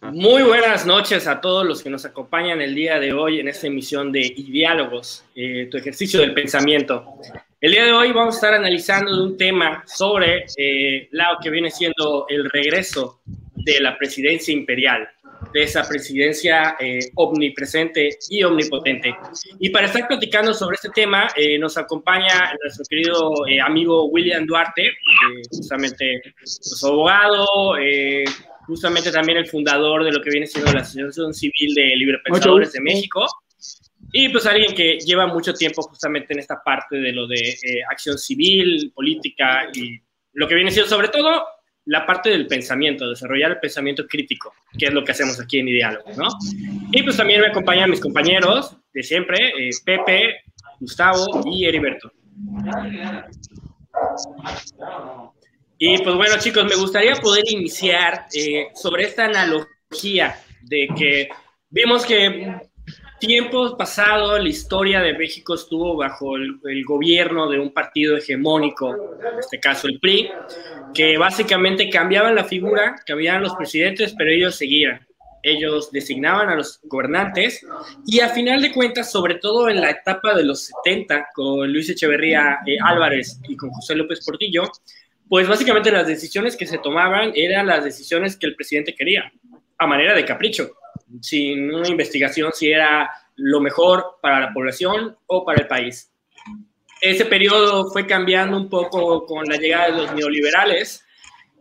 Muy buenas noches a todos los que nos acompañan el día de hoy en esta emisión de Diálogos, eh, tu ejercicio del pensamiento. El día de hoy vamos a estar analizando un tema sobre eh, lo que viene siendo el regreso de la presidencia imperial, de esa presidencia eh, omnipresente y omnipotente. Y para estar platicando sobre este tema, eh, nos acompaña nuestro querido amigo William Duarte, justamente pues, abogado, justamente también el fundador de lo que viene siendo la Asociación Civil de Librepensadores de México. Y pues alguien que lleva mucho tiempo justamente en esta parte de lo de eh, acción civil, política y lo que viene siendo sobre todo la parte del pensamiento, desarrollar el pensamiento crítico, que es lo que hacemos aquí en Diálogo, ¿no? Y pues también me acompañan mis compañeros de siempre, eh, Pepe, Gustavo y Heriberto. Y pues bueno, chicos, me gustaría poder iniciar eh, sobre esta analogía de que vimos que tiempos pasados la historia de México estuvo bajo el, gobierno de un partido hegemónico, en este caso el PRI, que básicamente cambiaban la figura, cambiaban los presidentes, pero ellos seguían. Ellos designaban a los gobernantes y a final de cuentas, sobre todo en la etapa de los 70, con Luis Echeverría eh, Álvarez y con José López Portillo, pues básicamente las decisiones que se tomaban eran las decisiones que el presidente quería, a manera de capricho, sin una investigación si era lo mejor para la población o para el país. Ese periodo fue cambiando un poco con la llegada de los neoliberales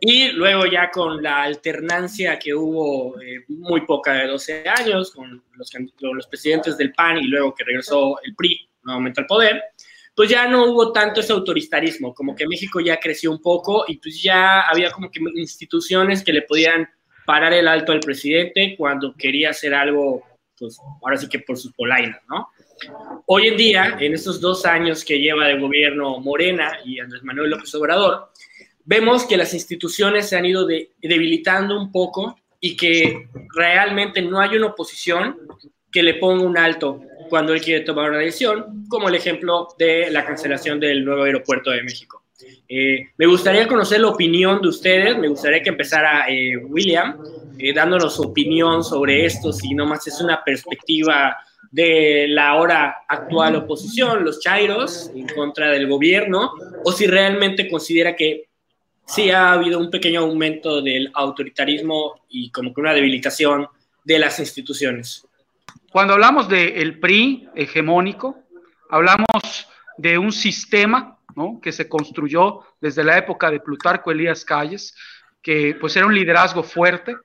y luego ya con la alternancia que hubo eh, muy poca de 12 años con los, los presidentes del PAN y luego que regresó el PRI nuevamente al poder, pues ya no hubo tanto ese autoritarismo, como que México ya creció un poco y pues ya había como que instituciones que le podían parar el alto al presidente cuando quería hacer algo, pues ahora sí que por sus polainas, ¿no? Hoy en día, en estos dos años que lleva de gobierno Morena y Andrés Manuel López Obrador, vemos que las instituciones se han ido debilitando un poco y que realmente no hay una oposición que le ponga un alto cuando él quiere tomar una decisión, como el ejemplo de la cancelación del nuevo aeropuerto de México. Eh, me gustaría conocer la opinión de ustedes, me gustaría que empezara eh, William eh, dándonos su opinión sobre esto, si no más es una perspectiva de la ahora actual oposición, los Chairos, en contra del gobierno, o si realmente considera que sí ha habido un pequeño aumento del autoritarismo y como que una debilitación de las instituciones. Cuando hablamos del PRI hegemónico, hablamos de un sistema que se construyó desde la época de Plutarco Elías Calles, que pues era un liderazgo fuerte,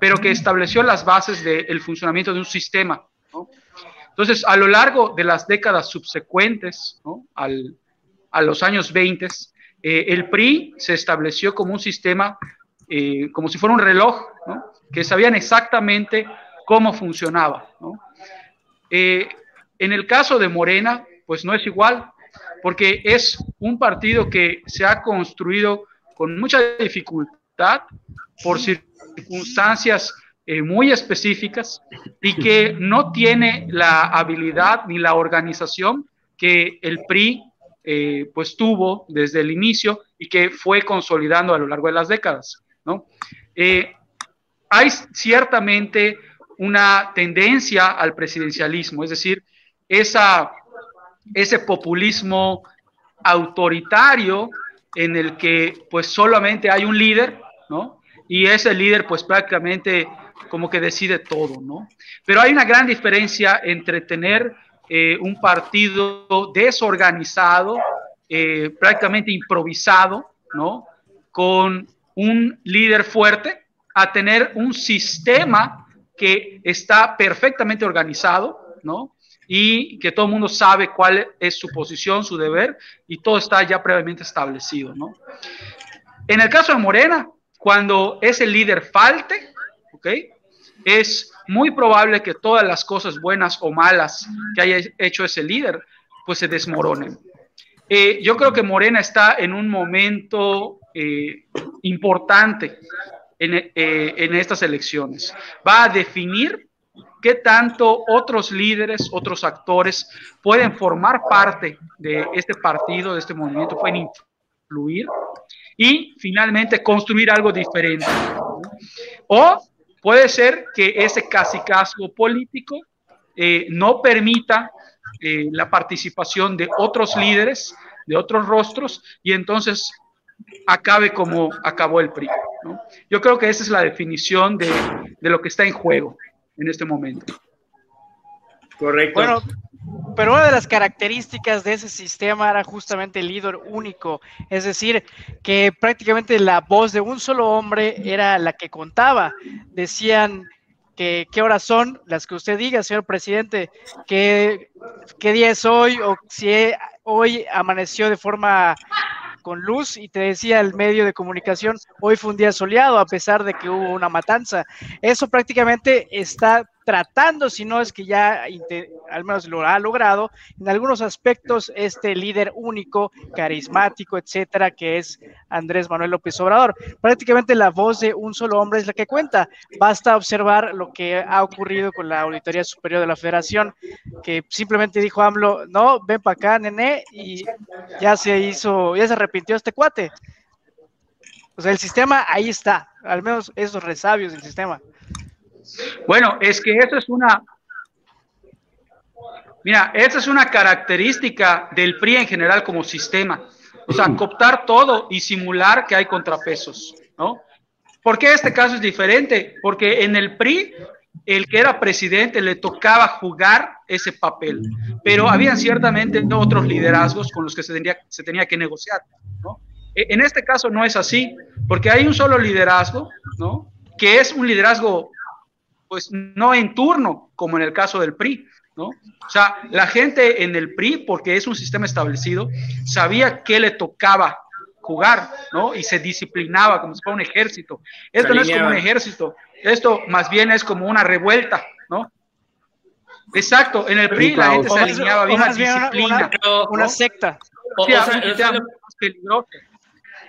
pero que estableció las bases del funcionamiento de un sistema. Entonces, a lo largo de las décadas subsecuentes a los años 20, eh, el PRI se estableció como un sistema, eh, como si fuera un reloj, que sabían exactamente cómo funcionaba. ¿no? Eh, en el caso de Morena, pues no es igual, porque es un partido que se ha construido con mucha dificultad por circunstancias eh, muy específicas y que no tiene la habilidad ni la organización que el PRI eh, pues tuvo desde el inicio y que fue consolidando a lo largo de las décadas. ¿no? hay ciertamente una tendencia al presidencialismo, es decir, esa, ese populismo autoritario en el que pues solamente hay un líder, ¿no? Y ese líder pues prácticamente como que decide todo, ¿no? Pero hay una gran diferencia entre tener eh, un partido desorganizado, eh, prácticamente improvisado, ¿no? Con un líder fuerte, a tener un sistema que está perfectamente organizado, ¿no? Y que todo el mundo sabe cuál es su posición, su deber, y todo está ya previamente establecido, ¿no? En el caso de Morena, cuando ese líder falte, ¿ok? Es muy probable que todas las cosas buenas o malas que haya hecho ese líder, pues se desmoronen. Eh, yo creo que Morena está en un momento eh, importante eh, en, estas elecciones. Va a definir qué tanto otros líderes, otros actores pueden formar parte de este partido, de este movimiento, pueden influir y finalmente construir algo diferente. O puede ser que ese casicazgo político eh, no permita eh, la participación de otros líderes, de otros rostros, y entonces acabe como acabó el PRI. Yo creo que esa es la definición de, de lo que está en juego en este momento. Correcto. Bueno, pero una de las características de ese sistema era justamente el líder único, es decir, que prácticamente la voz de un solo hombre era la que contaba. Decían que qué horas son, las que usted diga, señor presidente, qué, qué día es hoy o si hoy amaneció de forma con luz y te decía el medio de comunicación, hoy fue un día soleado a pesar de que hubo una matanza. Eso prácticamente está tratando, si no es que ya al menos lo ha logrado, en algunos aspectos este líder único, carismático, etcétera, que es Andrés Manuel López Obrador. Prácticamente la voz de un solo hombre es la que cuenta. Basta observar lo que ha ocurrido con la Auditoría Superior de la Federación, que simplemente dijo AMLO, no, ven para acá, nene, y ya se hizo, ya se arrepintió este cuate. O sea, el sistema ahí está, al menos esos resabios del sistema. Bueno, es que eso es una, mira, esa es una característica del PRI en general como sistema. O sea, cooptar todo y simular que hay contrapesos, ¿no? ¿Por qué este caso es diferente? Porque en el PRI, el que era presidente le tocaba jugar ese papel, pero habían ciertamente otros liderazgos con los que se tenía, se tenía que negociar, ¿no? E, en este caso no es así, porque hay un solo liderazgo, ¿no? Que es un liderazgo pues no en turno, como en el caso del PRI, ¿no? O sea, la gente en el PRI, porque es un sistema establecido, sabía que le tocaba jugar, ¿no? Y se disciplinaba como si fuera un ejército. Esto no es como un ejército, esto más bien es como una revuelta, ¿no? Exacto, en el PRI la gente se alineaba bien a disciplina. Una, secta.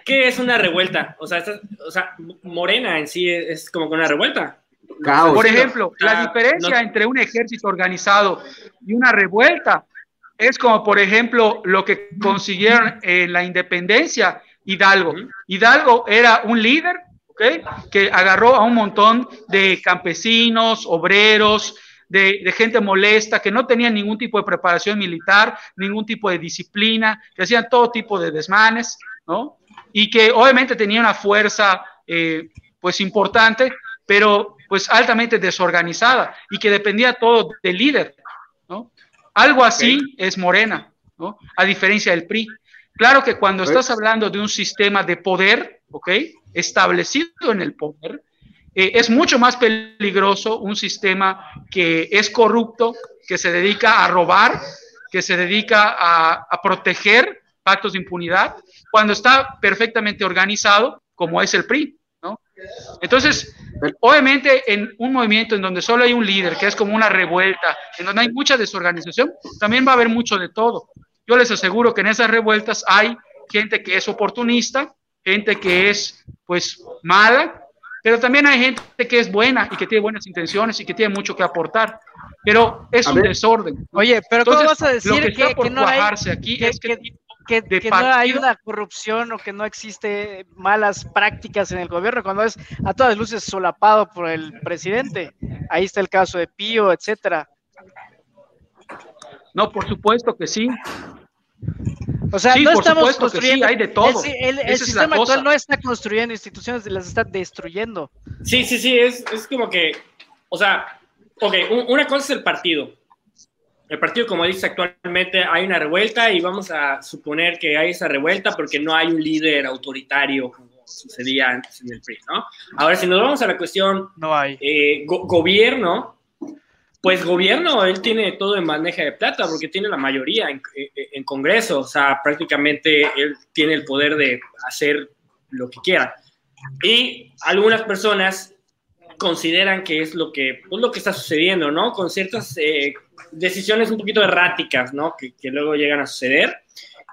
¿Qué es una revuelta? O sea, o sea, Morena en sí es como que una revuelta. Por ejemplo, la diferencia entre un ejército organizado y una revuelta es como, por ejemplo, lo que consiguieron en la independencia Hidalgo. Hidalgo era un líder que agarró a un montón de campesinos, obreros, de, de, gente molesta, que no tenían ningún tipo de preparación militar, ningún tipo de disciplina, que hacían todo tipo de desmanes, ¿no? Y que obviamente tenía una fuerza, eh, pues importante, pero pues altamente desorganizada y que dependía todo del líder, ¿no? Algo así es Morena, ¿no? A diferencia del PRI. Claro que cuando estás hablando de un sistema de poder, ¿ok? Establecido en el poder, eh, es mucho más peligroso un sistema que es corrupto, que se dedica a robar, que se dedica a, a proteger pactos de impunidad, cuando está perfectamente organizado, como es el PRI. Entonces, Obviamente, en un movimiento en donde solo hay un líder, que es como una revuelta, en donde hay mucha desorganización, también va a haber mucho de todo. Yo les aseguro que en esas revueltas hay gente que es oportunista, gente que es, pues, mala, pero también hay gente que es buena y que tiene buenas intenciones y que tiene mucho que aportar. Pero es un desorden. Oye, pero ¿cómo vas a decir que, no hay, aquí es que que, no hay una corrupción o que no existe malas prácticas en el gobierno, cuando es a todas luces solapado por el presidente. Ahí está el caso de Pío, etcétera. No, por supuesto que sí. O sea, no estamos construyendo. hay de todo. El, sistema actual no está construyendo instituciones, las está destruyendo. Sí, sí, sí, es, es como que, o sea, ok, una cosa es el partido, el partido, como dice actualmente, hay una revuelta y vamos a suponer que hay esa revuelta porque no hay un líder autoritario como sucedía antes en el PRI, ¿no? Ahora, si nos vamos a la cuestión no hay. Eh, gobierno, pues gobierno, él tiene todo en bandeja de plata porque tiene la mayoría en, en, Congreso, o sea, prácticamente él tiene el poder de hacer lo que quiera. Y algunas personas consideran que es lo que, pues, lo que está sucediendo, ¿no? Con ciertas eh, decisiones un poquito erráticas, ¿no? Que, luego llegan a suceder.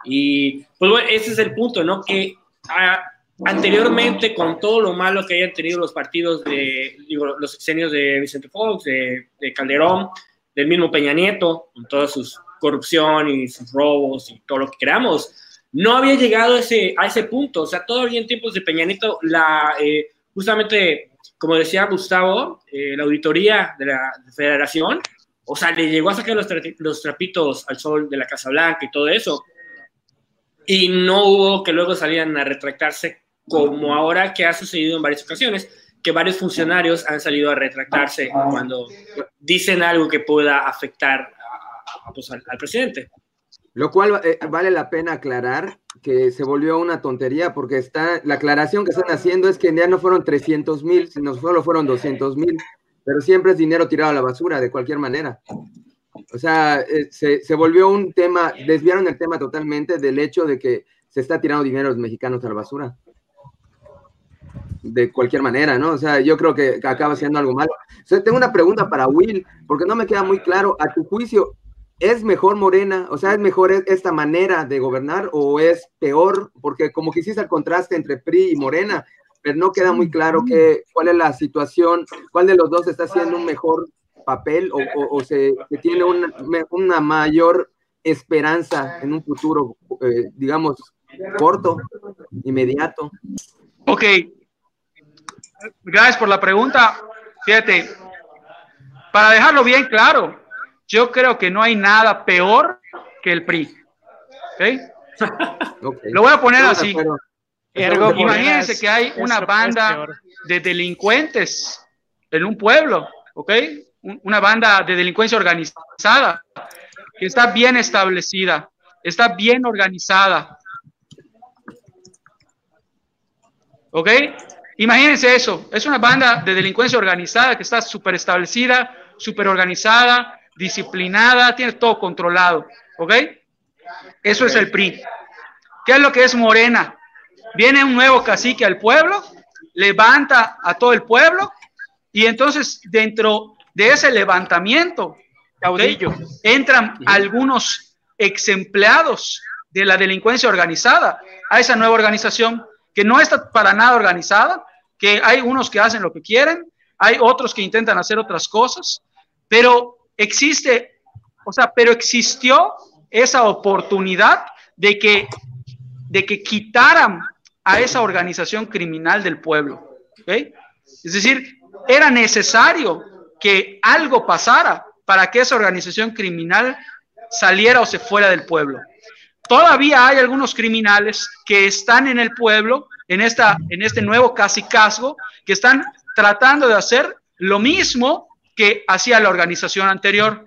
Y pues bueno, ese es el punto, ¿no? Que ah, anteriormente, con todo lo malo que hayan tenido los partidos de, digo, los sexenios de Vicente Fox, de, Calderón, del mismo Peña Nieto, con toda su corrupción y sus robos y todo lo que queramos, no había llegado a ese, a ese punto. O sea, todavía en tiempos de Peña Nieto, la, eh, justamente como decía Gustavo, eh, la auditoría de la federación, o sea, le llegó a sacar los, los trapitos al sol de la Casa Blanca y todo eso. Y no hubo que luego salieran a retractarse como ahora que ha sucedido en varias ocasiones, que varios funcionarios han salido a retractarse cuando dicen algo que pueda afectar pues, al, presidente. Lo cual eh, vale la pena aclarar que se volvió una tontería porque está, la aclaración que están haciendo es que ya no fueron 300 mil, sino solo fueron 200 mil, pero siempre es dinero tirado a la basura, de cualquier manera. O sea, eh, se, se, volvió un tema, desviaron el tema totalmente del hecho de que se está tirando dinero a los mexicanos a la basura. De cualquier manera, ¿no? O sea, yo creo que acaba siendo algo malo. O sea, tengo una pregunta para Will, porque no me queda muy claro, a tu juicio, ¿Es mejor Morena? O sea, ¿es mejor esta manera de gobernar o es peor? Porque como que hiciste el contraste entre PRI y Morena, pero no queda muy claro que, cuál es la situación, cuál de los dos está haciendo un mejor papel o, se, tiene una, una, mayor esperanza en un futuro, eh, digamos, corto, inmediato. Ok. Gracias por la pregunta. Fíjate, para dejarlo bien claro, yo creo que no hay nada peor que el PRI. Lo voy a poner así. Imagínense que hay una banda de delincuentes en un pueblo, ¿ok? Una banda de delincuencia organizada que está bien establecida, está bien organizada. ¿Ok? Imagínense eso. Es una banda de delincuencia organizada que está súper establecida, súper organizada, disciplinada, tiene todo controlado, ¿ok? Eso es el PRI. ¿Qué es lo que es Morena? Viene un nuevo cacique al pueblo, levanta a todo el pueblo y entonces dentro de ese levantamiento entran algunos ex empleados de la delincuencia organizada a esa nueva organización que no está para nada organizada, que hay unos que hacen lo que quieren, hay otros que intentan hacer otras cosas, pero existe, o sea, pero existió esa oportunidad de que, de que quitaran a esa organización criminal del pueblo. Es decir, era necesario que algo pasara para que esa organización criminal saliera o se fuera del pueblo. Todavía hay algunos criminales que están en el pueblo, en, esta, en este nuevo casicazgo, que están tratando de hacer lo mismo que hacía la organización anterior.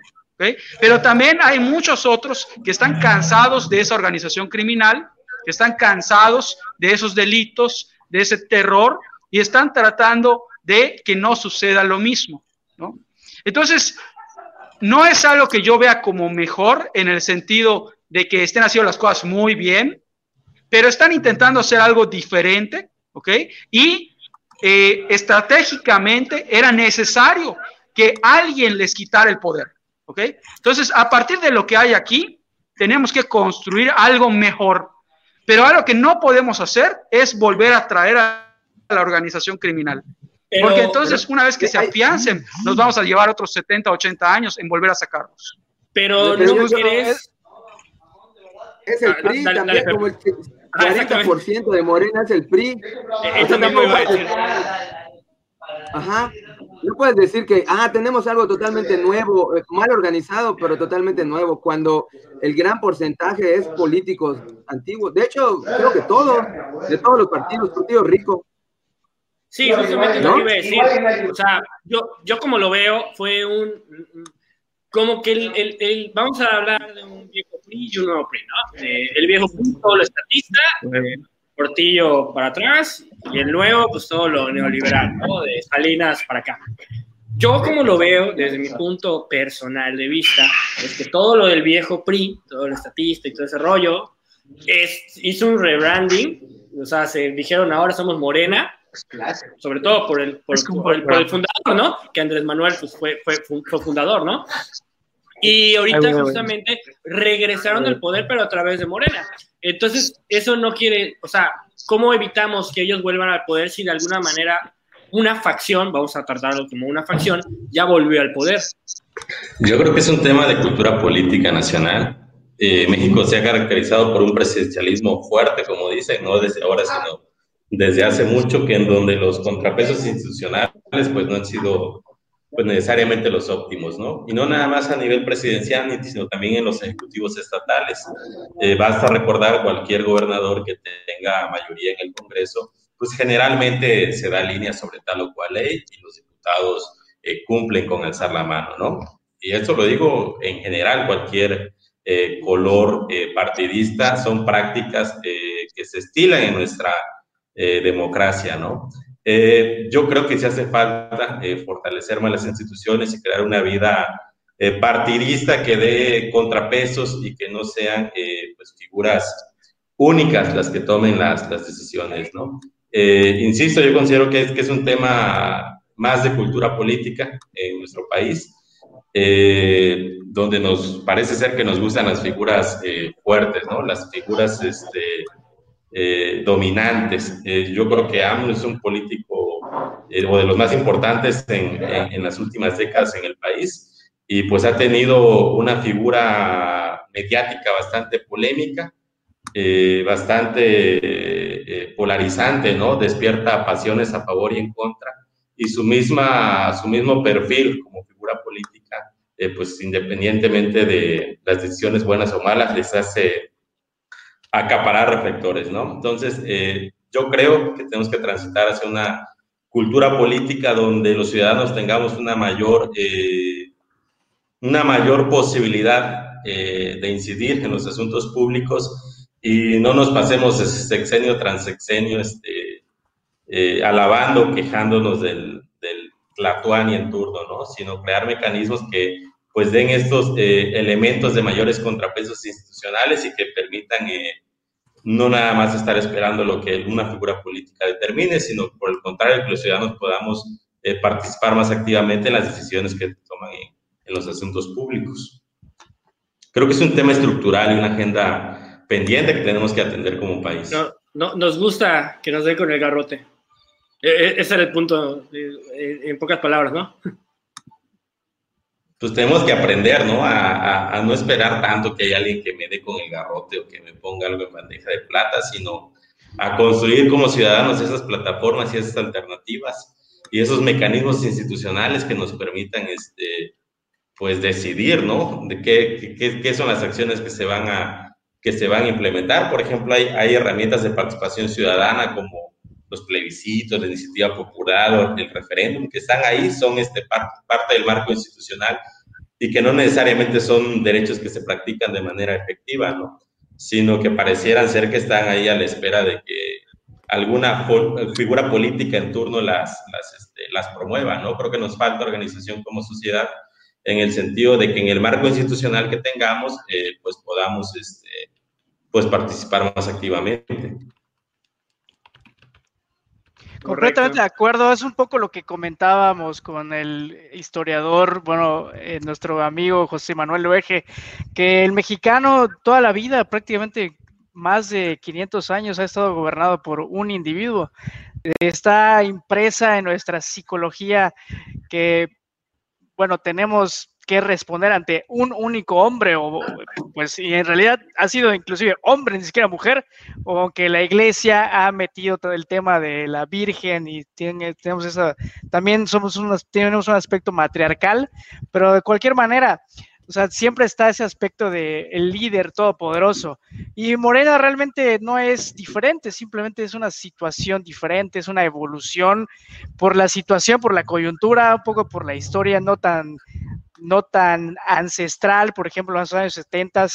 Pero también hay muchos otros que están cansados de esa organización criminal, que están cansados de esos delitos, de ese terror, y están tratando de que no suceda lo mismo. Entonces, no es algo que yo vea como mejor en el sentido de que estén haciendo las cosas muy bien, pero están intentando hacer algo diferente, ¿ok? Y eh, estratégicamente era necesario que alguien les quitara el poder. ¿Ok? Entonces, a partir de lo que hay aquí, tenemos que construir algo mejor. Pero algo que no podemos hacer es volver a traer a la organización criminal. Porque entonces, una vez que se afiancen, nos vamos a llevar otros 70, 80 años en volver a sacarlos. Pero, no quieres... Es el PRI también, como el 40% de Morena es el PRI. Eso también me iba a decir. Ajá. No puedes decir que, ah, tenemos algo totalmente nuevo, eh, mal organizado, pero totalmente nuevo, cuando el gran porcentaje es políticos antiguos. De hecho, creo que todos, de todos los partidos, partido rico. Sí, justamente lo que iba a decir. O sea, yo, yo como lo veo, fue un. Como que el, el, vamos a hablar de un viejo PRI y un nuevo PRI, ¿no? Eh, el viejo PRI, todo lo estatista, eh, Portillo para atrás y el nuevo, pues todo lo neoliberal, ¿no? De Salinas para acá. Yo como lo veo desde mi punto personal de vista, es que todo lo del viejo PRI, todo el estatista y todo ese rollo, es, hizo un rebranding, o sea, se dijeron ahora somos Morena, sobre todo por el, por, el, fundador, ¿no? Que Andrés Manuel pues, fue, fue, fue fundador, ¿no? Y ahorita justamente regresaron al poder, pero a través de Morena. Entonces, eso no quiere, o sea, ¿cómo evitamos que ellos vuelvan al poder si de alguna manera una facción, vamos a tratarlo como una facción, ya volvió al poder? Yo creo que es un tema de cultura política nacional. Eh, México se ha caracterizado por un presidencialismo fuerte, como dicen, no desde ahora, sino desde hace mucho, que en donde los contrapesos institucionales pues no han sido pues necesariamente los óptimos, ¿no? Y no nada más a nivel presidencial, sino también en los ejecutivos estatales. Eh, basta recordar cualquier gobernador que tenga mayoría en el Congreso, pues generalmente se da línea sobre tal o cual ley y los diputados eh, cumplen con alzar la mano, ¿no? Y esto lo digo en general, cualquier eh, color partidista, son prácticas que se estilan en nuestra democracia, ¿no? Eh, yo creo que sí hace falta eh, fortalecer más las instituciones y crear una vida eh, partidista que dé contrapesos y que no sean pues, figuras únicas las que tomen las, las decisiones, ¿no? insisto, yo considero que es, que es un tema más de cultura política en nuestro país, donde nos parece ser que nos gustan las figuras fuertes, ¿no? Las figuras este, eh, dominantes. Eh, yo creo que AMLO es un político eh, o de los más importantes en, en, las últimas décadas en el país y pues ha tenido una figura mediática bastante polémica, bastante polarizante, ¿no? Despierta pasiones a favor y en contra y su, misma, su mismo perfil como figura política, pues independientemente de las decisiones buenas o malas, les hace acaparar reflectores, ¿no? Entonces, eh, yo creo que tenemos que transitar hacia una cultura política donde los ciudadanos tengamos una mayor, eh, una mayor posibilidad eh, de incidir en los asuntos públicos y no nos pasemos sexenio tras sexenio este, alabando, quejándonos del, del Tlatuani en turno, ¿no? Sino crear mecanismos que pues den estos elementos de mayores contrapesos institucionales y que permitan no nada más estar esperando lo que una figura política determine, sino por el contrario, que los ciudadanos podamos eh, participar más activamente en las decisiones que toman en, los asuntos públicos. Creo que es un tema estructural y una agenda pendiente que tenemos que atender como país. No, no, nos gusta que nos den con el garrote. E, e, ese era el punto, eh, en pocas palabras, ¿no? Pues tenemos que aprender, ¿no? A, no esperar tanto que haya alguien que me dé con el garrote o que me ponga algo en bandeja de plata, sino a construir como ciudadanos esas plataformas y esas alternativas y esos mecanismos institucionales que nos permitan, este, pues, decidir, ¿no? De qué, qué, qué, son las acciones que se van a, que se van a implementar. Por ejemplo, hay, hay herramientas de participación ciudadana como los plebiscitos, la iniciativa popular, el referéndum, que están ahí, son este, parte, parte del marco institucional y que no necesariamente son derechos que se practican de manera efectiva, ¿no? sino que parecieran ser que están ahí a la espera de que alguna figura política en turno las, las, este, las promueva. ¿no? Creo que nos falta organización como sociedad en el sentido de que en el marco institucional que tengamos, eh, pues podamos este, pues participar más activamente. Completamente de acuerdo, es un poco lo que comentábamos con el historiador, bueno, eh, nuestro amigo José Manuel Loeje, que el mexicano toda la vida, prácticamente más de 500 años, ha estado gobernado por un individuo. Está impresa en nuestra psicología que, bueno, tenemos que responder ante un único hombre, o pues, y en realidad ha sido inclusive hombre, ni siquiera mujer, o aunque la iglesia ha metido todo el tema de la Virgen y tiene, tenemos esa, también somos unos, tenemos un aspecto matriarcal, pero de cualquier manera, o sea, siempre está ese aspecto de el líder todopoderoso. Y Morena realmente no es diferente, simplemente es una situación diferente, es una evolución por la situación, por la coyuntura, un poco por la historia no tan no tan ancestral, por ejemplo, en los años 70,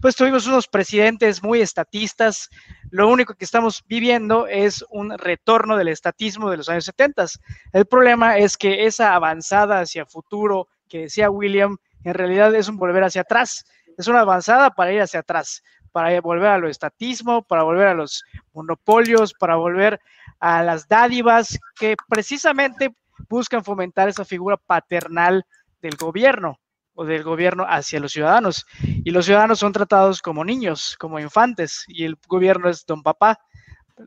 pues tuvimos unos presidentes muy estatistas. Lo único que estamos viviendo es un retorno del estatismo de los años 70. El problema es que esa avanzada hacia futuro que decía William, en realidad es un volver hacia atrás. Es una avanzada para ir hacia atrás, para volver a lo estatismo, para volver a los monopolios, para volver a las dádivas que precisamente buscan fomentar esa figura paternal del gobierno o del gobierno hacia los ciudadanos. Y los ciudadanos son tratados como niños, como infantes, y el gobierno es don papá.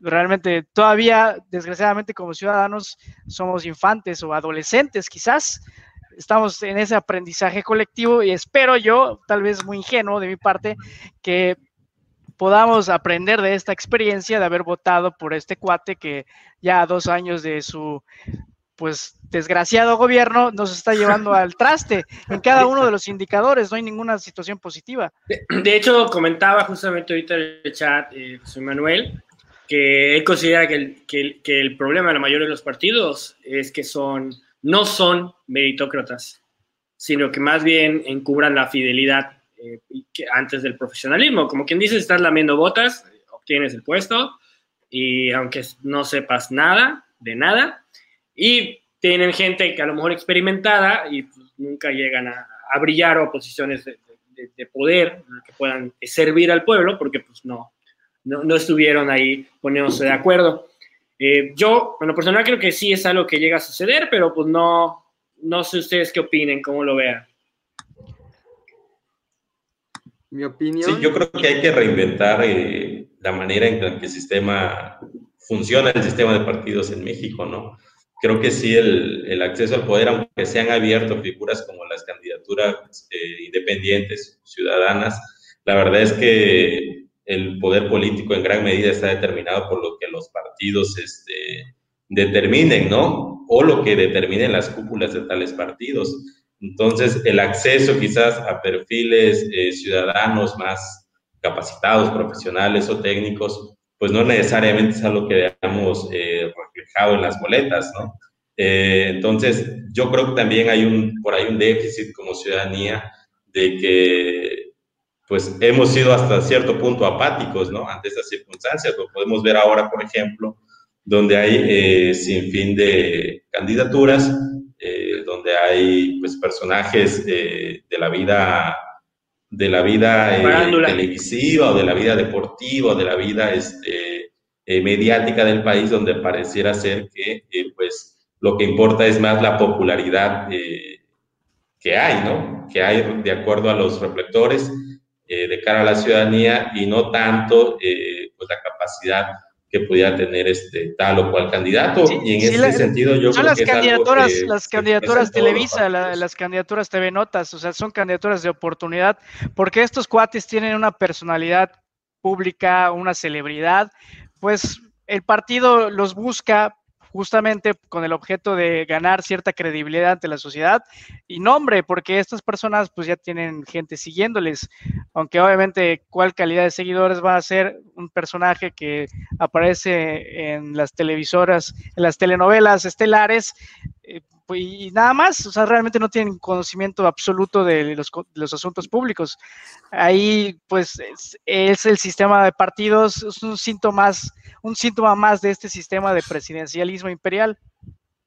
Realmente todavía, desgraciadamente, como ciudadanos somos infantes o adolescentes quizás. Estamos en ese aprendizaje colectivo y espero yo, tal vez muy ingenuo de mi parte, que podamos aprender de esta experiencia de haber votado por este cuate que ya a dos años de su pues desgraciado gobierno nos está llevando al traste en cada uno de los indicadores, no hay ninguna situación positiva. De, hecho, comentaba justamente ahorita en el chat eh, José Manuel que él considera que el, problema de la mayoría de los partidos es que son, no son meritócratas, sino que más bien encubran la fidelidad eh, que antes del profesionalismo. Como quien dice, estás lamiendo botas, obtienes el puesto y aunque no sepas nada de nada, y tienen gente que a lo mejor experimentada y pues, nunca llegan a, brillar o a posiciones de, poder que puedan servir al pueblo porque pues no, no, estuvieron ahí poniéndose de acuerdo. Eh, yo, bueno, personal creo que sí es algo que llega a suceder, pero pues no, no sé ustedes qué opinen, cómo lo vean. Mi opinión. Sí, yo creo que hay que reinventar eh, la manera en que el sistema funciona, el sistema de partidos en México, ¿no? Creo que sí, el, el acceso al poder, aunque se han abierto figuras como las candidaturas eh, independientes, ciudadanas, la verdad es que el poder político en gran medida está determinado por lo que los partidos este, determinen, ¿no? O lo que determinen las cúpulas de tales partidos. Entonces, el acceso quizás a perfiles eh, ciudadanos más capacitados, profesionales o técnicos, pues no necesariamente es algo que veamos eh, reflejado en las boletas, ¿no? Eh, entonces, yo creo que también hay un, por ahí un déficit como ciudadanía de que, pues, hemos sido hasta cierto punto apáticos, ¿no? Ante estas circunstancias. Lo podemos ver ahora, por ejemplo, donde hay sin fin de candidaturas eh, donde hay pues, personajes eh, de la vida de la vida eh, televisiva o de la vida deportiva o de la vida este, mediática del país donde pareciera ser que pues lo que importa es más la popularidad que hay, ¿no? Que hay de acuerdo a los reflectores de cara a la ciudadanía y no tanto pues la capacidad que pudiera tener este tal o cual candidato. y en ese sentido yo son las candidaturas, las candidaturas Televisa, las candidaturas TV Notas, o sea, son candidaturas de oportunidad, porque estos cuates tienen una personalidad pública, una celebridad, pues el partido los busca justamente con el objeto de ganar cierta credibilidad ante la sociedad y nombre, porque estas personas pues ya tienen gente siguiéndoles, aunque obviamente cuál calidad de seguidores va a ser un personaje que aparece en las televisoras, en las telenovelas estelares, eh, pues, y nada más, o sea, realmente no tienen conocimiento absoluto de los, de los asuntos públicos. Ahí, pues, es, es, el sistema de partidos, es un síntoma, un síntoma más de este sistema de presidencialismo imperial.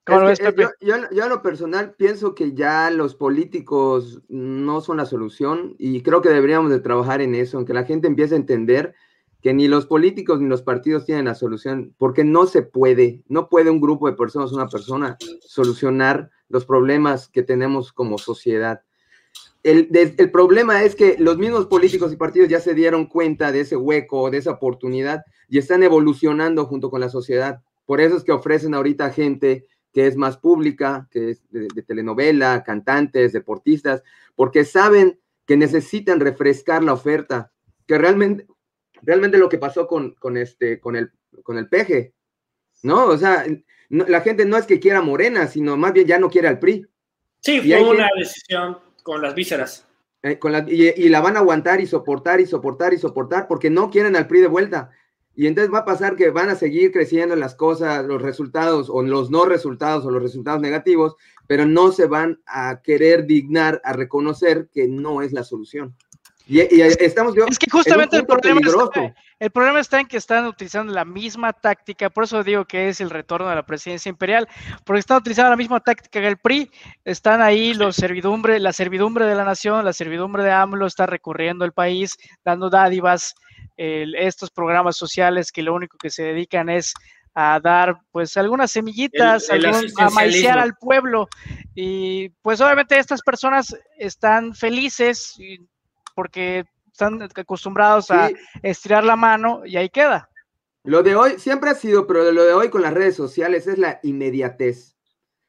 ¿Cómo ves, Pepe? Yo, yo, a lo personal pienso que ya los políticos no son la solución y creo que deberíamos de trabajar en eso, en que la gente empiece a entender que ni los políticos ni los partidos tienen la solución, porque no se puede, no puede un grupo de personas, una persona, solucionar los problemas que tenemos como sociedad. El, el, problema es que los mismos políticos y partidos ya se dieron cuenta de ese hueco, de esa oportunidad y están evolucionando junto con la sociedad. Por eso es que ofrecen ahorita gente que es más pública, que es de, de telenovela, cantantes, deportistas, porque saben que necesitan refrescar la oferta, que realmente, realmente lo que pasó con, con, este, con, el, con el peje, ¿no? O sea, la gente no es que quiera Morena, sino más bien ya no quiere al PRI. Sí, fue una decisión con las vísceras. Eh, con y, y, la van a aguantar y soportar y soportar y soportar porque no quieren al PRI de vuelta. Y entonces va a pasar que van a seguir creciendo las cosas, los resultados o los no resultados o los resultados negativos, pero no se van a querer dignar a reconocer que no es la solución. Y, estamos es que justamente el problema, está, el problema está en que están utilizando la misma táctica, por eso digo que es el retorno de la presidencia imperial, porque están utilizando la misma táctica que el PRI, están ahí los servidumbre, la servidumbre de la nación, la servidumbre de AMLO está recorriendo el país, dando dádivas, estos programas sociales que lo único que se dedican es a dar pues algunas semillitas, a maiciar al pueblo. Y pues obviamente estas personas están felices porque están acostumbrados a estirar la mano y ahí queda. Lo de hoy siempre ha sido, pero lo de hoy con las redes sociales es la inmediatez.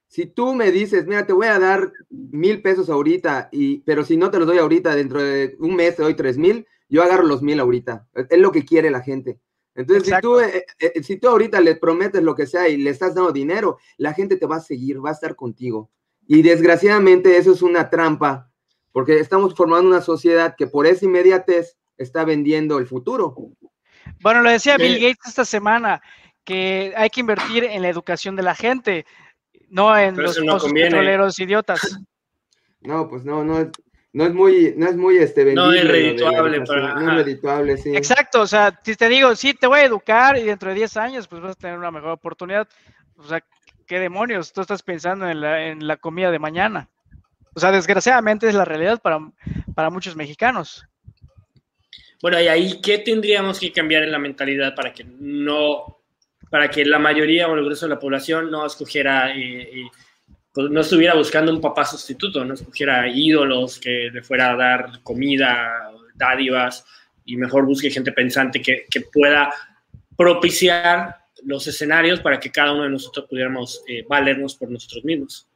Si tú me dices, mira, te voy a dar mil pesos ahorita, y, pero si no te los doy ahorita, dentro de un mes te doy tres mil, yo agarro los mil ahorita. Es lo que quiere la gente. Entonces, si tú, eh, eh, si tú ahorita le prometes lo que sea y le estás dando dinero, la gente te va a seguir, va a estar contigo. Y desgraciadamente eso es una trampa, porque estamos formando una sociedad que por esa inmediatez está vendiendo el futuro. Bueno, lo decía Bill Gates esta semana, que hay que invertir en la educación de la gente, no en los petroleros idiotas. No, pues no, no, no es muy, no es muy este No es redituable para. No es redituable, sí. Exacto, o sea, si te digo, sí, te voy a educar y dentro de 10 años, pues vas a tener una mejor oportunidad. O sea, ¿qué demonios? Tú estás pensando en la, en la comida de mañana. O sea, desgraciadamente es la realidad para, para muchos mexicanos. Bueno, y ahí, ¿qué tendríamos que cambiar en la mentalidad para que no, para que la mayoría o el grueso de la población no escogiera, y, pues, no estuviera buscando un papá sustituto, no escogiera ídolos que le fuera a dar comida, dádivas, y mejor busque gente pensante que, que pueda propiciar los escenarios para que cada uno de nosotros pudiéramos eh, valernos por nosotros mismos.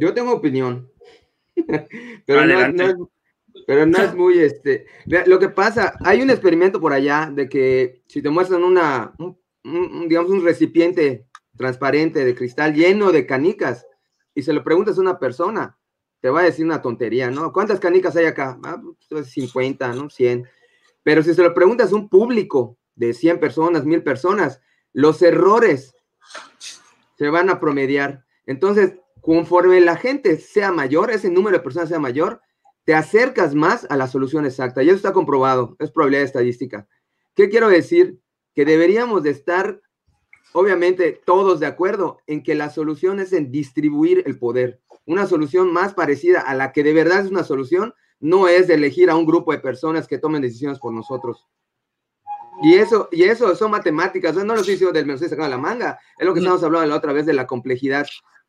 Yo tengo opinión, pero, no, pero no es muy, este, lo que pasa, hay un experimento por allá de que si te muestran una, un, digamos, un recipiente transparente de cristal lleno de canicas y se lo preguntas a una persona, te va a decir una tontería, ¿no? ¿Cuántas canicas hay acá? Ah, 50, pues, ¿no? 100. Pero si se lo preguntas a un público de 100 personas, 1000 personas, los errores se van a promediar. Entonces, conforme la gente sea mayor, ese número de personas sea mayor, te acercas más a la solución exacta. Y eso está comprobado, es probabilidad estadística. ¿Qué quiero decir? Que deberíamos de estar, obviamente, todos de acuerdo en que la solución es en distribuir el poder. Una solución más parecida a la que de verdad es una solución, no es de elegir a un grupo de personas que tomen decisiones por nosotros. Y eso, y eso son matemáticas, no lo estoy diciendo del menos sacando la manga, es lo que estamos hablando la otra vez de la complejidad.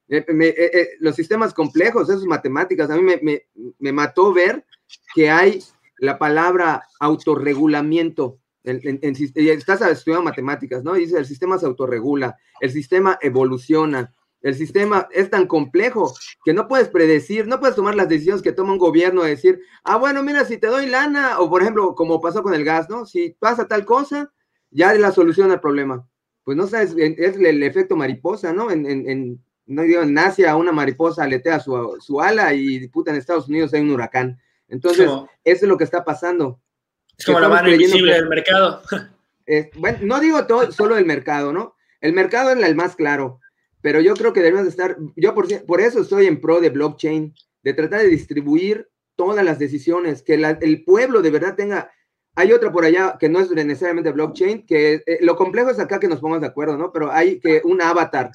Eh, eh, eh, los sistemas complejos, esas matemáticas, a mí me, me, mató ver que hay la palabra autorregulamiento. En, en, estás estudiando matemáticas, ¿no? Dice, el sistema se autorregula, el sistema evoluciona, el sistema es tan complejo que no puedes predecir, no puedes tomar las decisiones que toma un gobierno de decir, ah, bueno, mira, si te doy lana, o por ejemplo, como pasó con el gas, ¿no? Si pasa tal cosa, ya es la solución al problema. Pues no sabes, es el efecto mariposa, ¿no? En, en, no digo, nace a una mariposa, aletea su, su ala y puta en Estados Unidos hay un huracán. Entonces, eso es lo que está pasando. Es como la mano invisible del mercado. bueno, no digo todo, solo el mercado, ¿no? El mercado es el más claro, pero yo creo que debemos estar, yo por, por eso estoy en pro de blockchain, de tratar de distribuir todas las decisiones, que el pueblo de verdad tenga, hay otra por allá que no es necesariamente blockchain, que eh, lo complejo es acá que nos pongamos de acuerdo, ¿no? Pero hay que un avatar,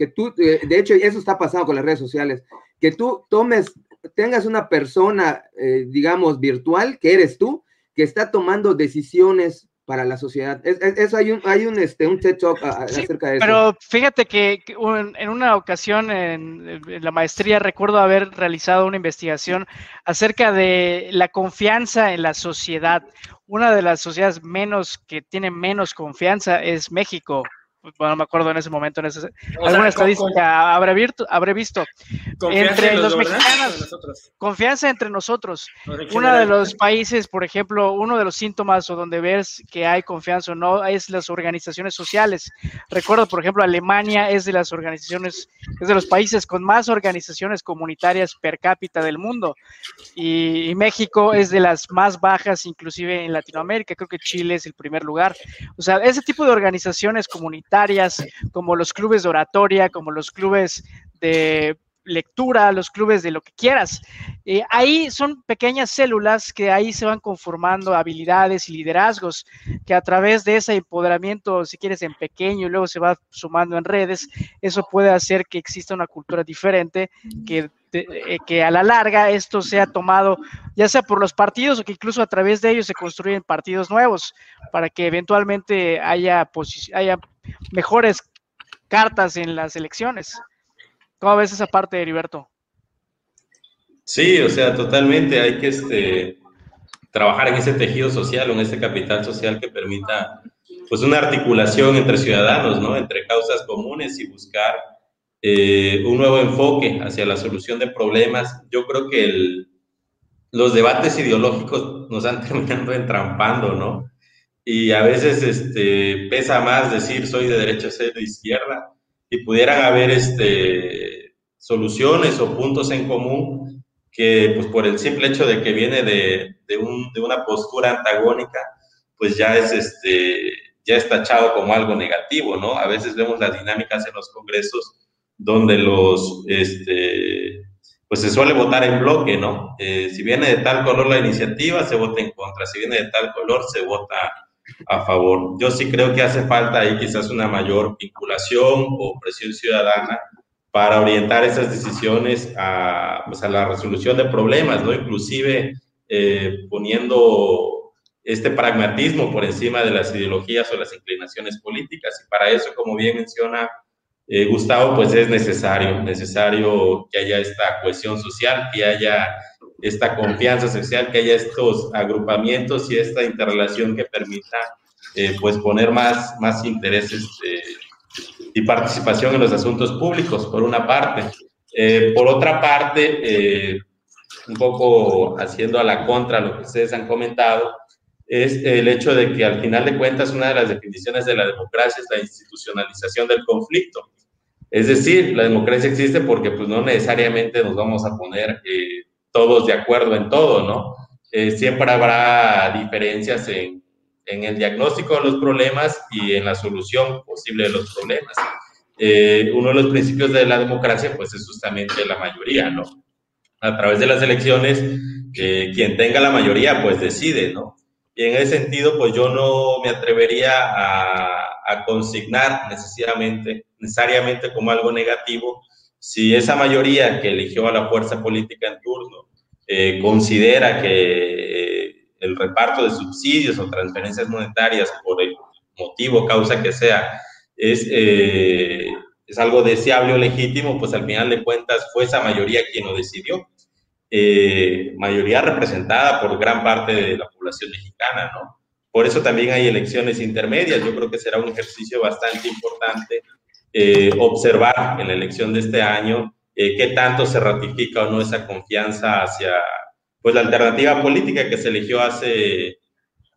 que tú, eh, de hecho, eso está pasando con las redes sociales, que tú tomes, tengas una persona, eh, digamos, virtual, que eres tú, que está tomando decisiones para la sociedad. eso hay un, hay un, este, un TED Talk acerca de eso. Pero fíjate que en una ocasión en, la maestría recuerdo haber realizado una investigación acerca de la confianza en la sociedad. Una de las sociedades menos que tiene menos confianza es México bueno, me acuerdo en ese momento, en ese, alguna estadística habré, habré visto. Entre los, mexicanos, confianza entre nosotros. Uno de los países, por ejemplo, uno de los síntomas o donde ves que hay confianza o no es las organizaciones sociales. Recuerdo, por ejemplo, Alemania es de las organizaciones, es de los países con más organizaciones comunitarias per cápita del mundo. Y, y México es de las más bajas, inclusive en Latinoamérica. Creo que Chile es el primer lugar. O sea, ese tipo de organizaciones comunitarias como los clubes de oratoria, como los clubes de lectura, los clubes de lo que quieras. Eh, ahí son pequeñas células que ahí se van conformando habilidades y liderazgos que a través de ese empoderamiento, si quieres, en pequeño y luego se va sumando en redes, eso puede hacer que exista una cultura diferente, que, eh, a la larga esto sea tomado ya sea por los partidos o que incluso a través de ellos se construyen partidos nuevos para que eventualmente haya, haya mejores cartas en las elecciones. ¿Cómo ves esa parte, Heriberto? Sí, o sea, totalmente. Hay que este, trabajar en ese tejido social en ese capital social que permita pues una articulación entre ciudadanos, ¿no? Entre causas comunes y buscar eh, un nuevo enfoque hacia la solución de problemas. Yo creo que los debates ideológicos nos han terminado entrampando, ¿no? Y a veces este, pesa más decir soy de derecha, soy de izquierda, y pudieran haber este, soluciones o puntos en común que pues por el simple hecho de que viene de, de, un, de una postura antagónica, pues ya es este, ya es tachado como algo negativo, ¿no? A veces vemos las dinámicas en los congresos donde los, este, pues se suele votar en bloque, ¿no? Eh, si viene de tal color la iniciativa, se vota en contra, si viene de tal color, se vota a favor. Yo sí creo que hace falta ahí quizás una mayor vinculación o presión ciudadana para orientar esas decisiones a, pues la resolución de problemas, ¿no? Inclusive eh, poniendo este pragmatismo por encima de las ideologías o las inclinaciones políticas. Y para eso, como bien menciona eh, Gustavo, pues es necesario, necesario que haya esta cohesión social, que haya esta confianza social, que haya estos agrupamientos y esta interrelación que permita eh, pues poner más, más intereses eh, y participación en los asuntos públicos, por una parte. Eh, por otra parte, un poco haciendo a la contra lo que ustedes han comentado, es el hecho de que al final de cuentas una de las definiciones de la democracia es la institucionalización del conflicto. Es decir, la democracia existe porque pues no necesariamente nos vamos a poner todos de acuerdo en todo, ¿no? Eh, siempre habrá diferencias en, en, el diagnóstico de los problemas y en la solución posible de los problemas. Eh, uno de los principios de la democracia, pues es justamente la mayoría, ¿no? A través de las elecciones, eh, quien tenga la mayoría, pues decide, ¿no? Y en ese sentido, pues yo no me atrevería a, a consignar necesariamente, necesariamente como algo negativo si esa mayoría que eligió a la fuerza política en turno eh, considera que eh, el reparto de subsidios o transferencias monetarias, por el motivo, causa que sea, es, eh, es algo deseable o legítimo, pues al final de cuentas fue esa mayoría quien lo decidió. mayoría representada por gran parte de la población mexicana, ¿no? Por eso también hay elecciones intermedias. Yo creo que será un ejercicio bastante importante eh, observar en la elección de este año eh, qué tanto se ratifica o no esa confianza hacia pues, la alternativa política que se eligió hace,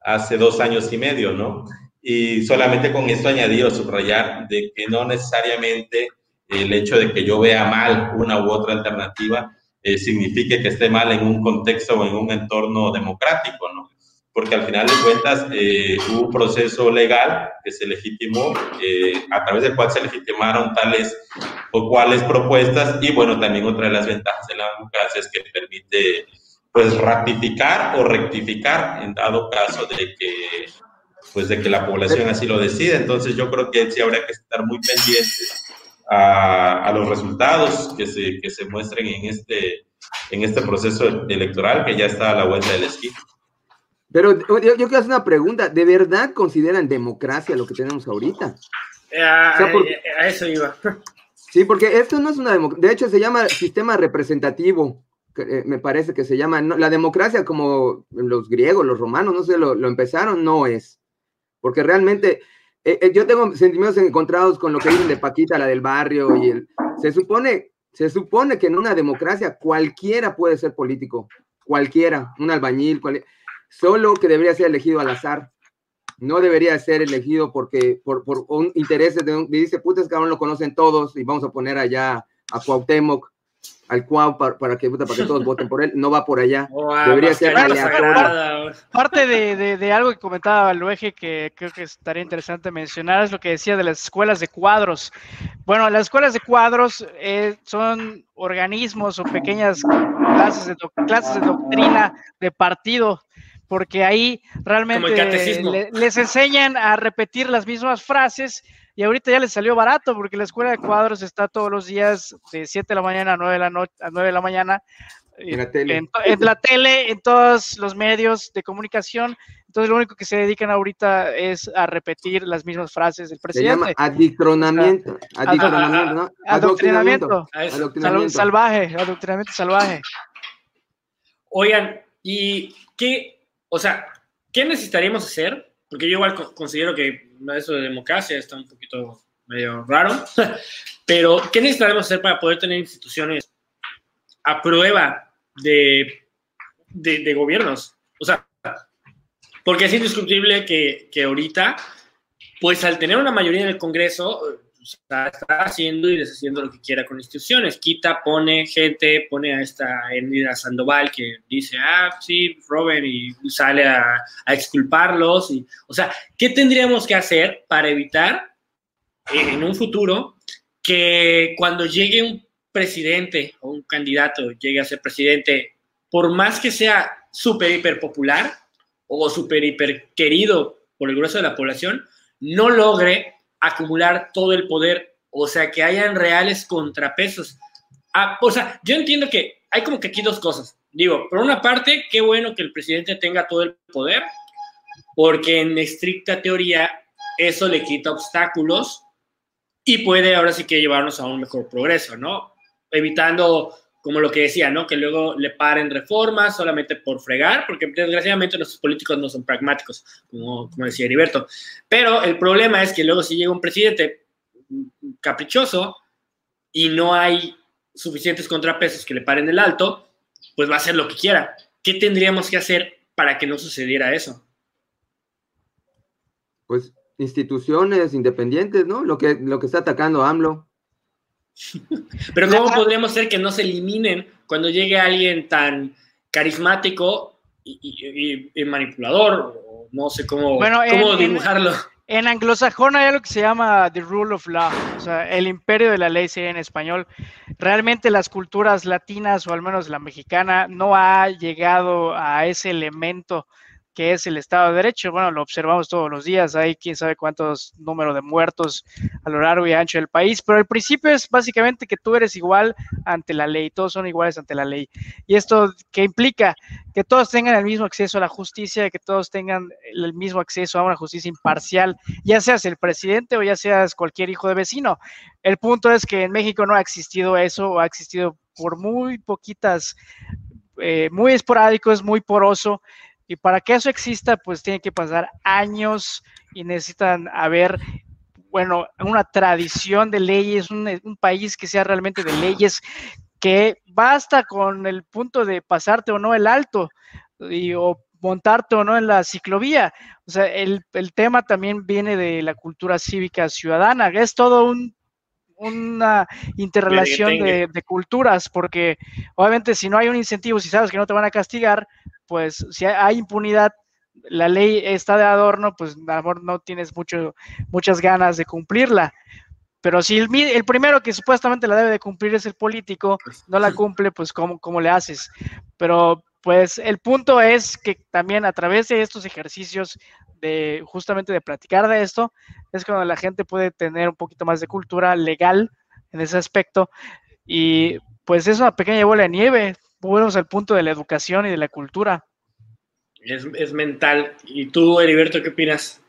hace dos años y medio, ¿no? Y solamente con esto añadido subrayar de que no necesariamente el hecho de que yo vea mal una u otra alternativa eh, signifique que esté mal en un contexto o en un entorno democrático, ¿no? Porque al final de cuentas eh, hubo un proceso legal que se legitimó, eh, a través del cual se legitimaron tales o cuales propuestas, y bueno, también otra de las ventajas de la democracia es que permite pues ratificar o rectificar en dado caso de que pues de que la población así lo decide. Entonces yo creo que sí habría que estar muy pendientes a, a los resultados que se, que se muestren en este, en este proceso electoral que ya está a la vuelta del esquina. Pero yo, quiero hacer una pregunta. ¿De verdad consideran democracia lo que tenemos ahorita? Ah, eh, a eso iba. Sí, porque esto no es una democracia. De hecho, se llama sistema representativo. Eh, me parece que se llama. la democracia, como los griegos, los romanos, no sé, lo, empezaron, no es. Porque realmente. Eh, yo tengo sentimientos encontrados con lo que dicen de Paquita, la del barrio, y el, se supone, se supone que en una democracia cualquiera puede ser político, cualquiera, un albañil, cualquiera solo que debería ser elegido al azar. No debería ser elegido porque por, por un interés de, dice, puta, cabrón, lo conocen todos y vamos a poner allá a Cuauhtémoc, al Cuau, para, que, para que todos voten por él. No va por allá. debería ser aleatorio. Parte de, de, algo que comentaba el eje que creo que estaría interesante mencionar es lo que decía de las escuelas de cuadros. Bueno, las escuelas de cuadros eh, son organismos o pequeñas clases de, clases de doctrina de partido porque ahí realmente les enseñan a repetir las mismas frases y ahorita ya les salió barato porque la escuela de cuadros está todos los días de 7 de la mañana a 9 de la, noche, a 9 de la mañana en la, tele. En, la tele, en todos los medios de comunicación. Entonces lo único que se dedican ahorita es a repetir las mismas frases del presidente. Se llama adictronamiento. Adoctrinamiento. Adoctrinamiento. Adoctrinamiento. Salvaje, adoctrinamiento salvaje. Oigan, ¿y qué, o sea, ¿qué necesitaríamos hacer? Porque yo igual considero que eso de democracia está un poquito medio raro, pero ¿qué necesitaríamos hacer para poder tener instituciones a prueba de, de, gobiernos? O sea, Porque es indiscutible que, que ahorita, pues al tener una mayoría en el Congreso, está, haciendo y deshaciendo lo que quiera con instituciones. Quita, pone gente, pone a esta Enida Sandoval que dice, ah, sí, Robert, y sale a, a exculparlos. O sea, ¿qué tendríamos que hacer para evitar en un futuro que cuando llegue un presidente o un candidato llegue a ser presidente, por más que sea súper hiper popular o súper hiper querido por el grueso de la población, no logre acumular todo el poder, o sea, que hayan reales contrapesos. Ah, o sea, yo entiendo que hay como que aquí dos cosas. Digo, por una parte, qué bueno que el presidente tenga todo el poder, porque en estricta teoría eso le quita obstáculos y puede ahora sí que llevarnos a un mejor progreso, ¿no? Evitando, como lo que decía, ¿no? Que luego le paren reformas solamente por fregar, porque desgraciadamente nuestros políticos no son pragmáticos, como, decía Heriberto. Pero el problema es que luego si llega un presidente caprichoso y no hay suficientes contrapesos que le paren el alto, pues va a hacer lo que quiera. ¿Qué tendríamos que hacer para que no sucediera eso? Pues instituciones independientes, ¿no? Lo que, lo que está atacando AMLO. Pero ¿cómo podríamos hacer que no se eliminen cuando llegue alguien tan carismático y, manipulador? No sé cómo, cómo dibujarlo. En, anglosajón hay algo que se llama the rule of law, o sea, el imperio de la ley sería en español. Realmente las culturas latinas, o al menos la mexicana, no ha llegado a ese elemento que es el Estado de Derecho. Bueno, lo observamos todos los días, hay quién sabe cuántos números de muertos a lo largo y ancho del país, pero el principio es básicamente que tú eres igual ante la ley, todos son iguales ante la ley. Y esto que implica que todos tengan el mismo acceso a la justicia, que todos tengan el mismo acceso a una justicia imparcial, ya seas el presidente o ya seas cualquier hijo de vecino. El punto es que en México no ha existido eso, o ha existido por muy poquitas, eh, muy esporádico, es muy poroso y para que eso exista, pues tiene que pasar años y necesitan haber, bueno, una tradición de leyes, un, país que sea realmente de leyes, que basta con el punto de pasarte o no el alto y, o montarte o no en la ciclovía. O sea, el, el tema también viene de la cultura cívica ciudadana, es todo un una interrelación de, de, culturas, porque obviamente si no hay un incentivo, si sabes que no te van a castigar, pues si hay impunidad, la ley está de adorno, pues a lo mejor no tienes mucho, muchas ganas de cumplirla. Pero si el, primero que supuestamente la debe de cumplir es el político, no la cumple, pues ¿cómo, cómo le haces? Pero pues el punto es que también a través de estos ejercicios de justamente de platicar de esto, es cuando la gente puede tener un poquito más de cultura legal en ese aspecto. Y pues es una pequeña bola de nieve, volvemos al punto de la educación y de la cultura. Es, mental. ¿Y tú, Heriberto, qué opinas?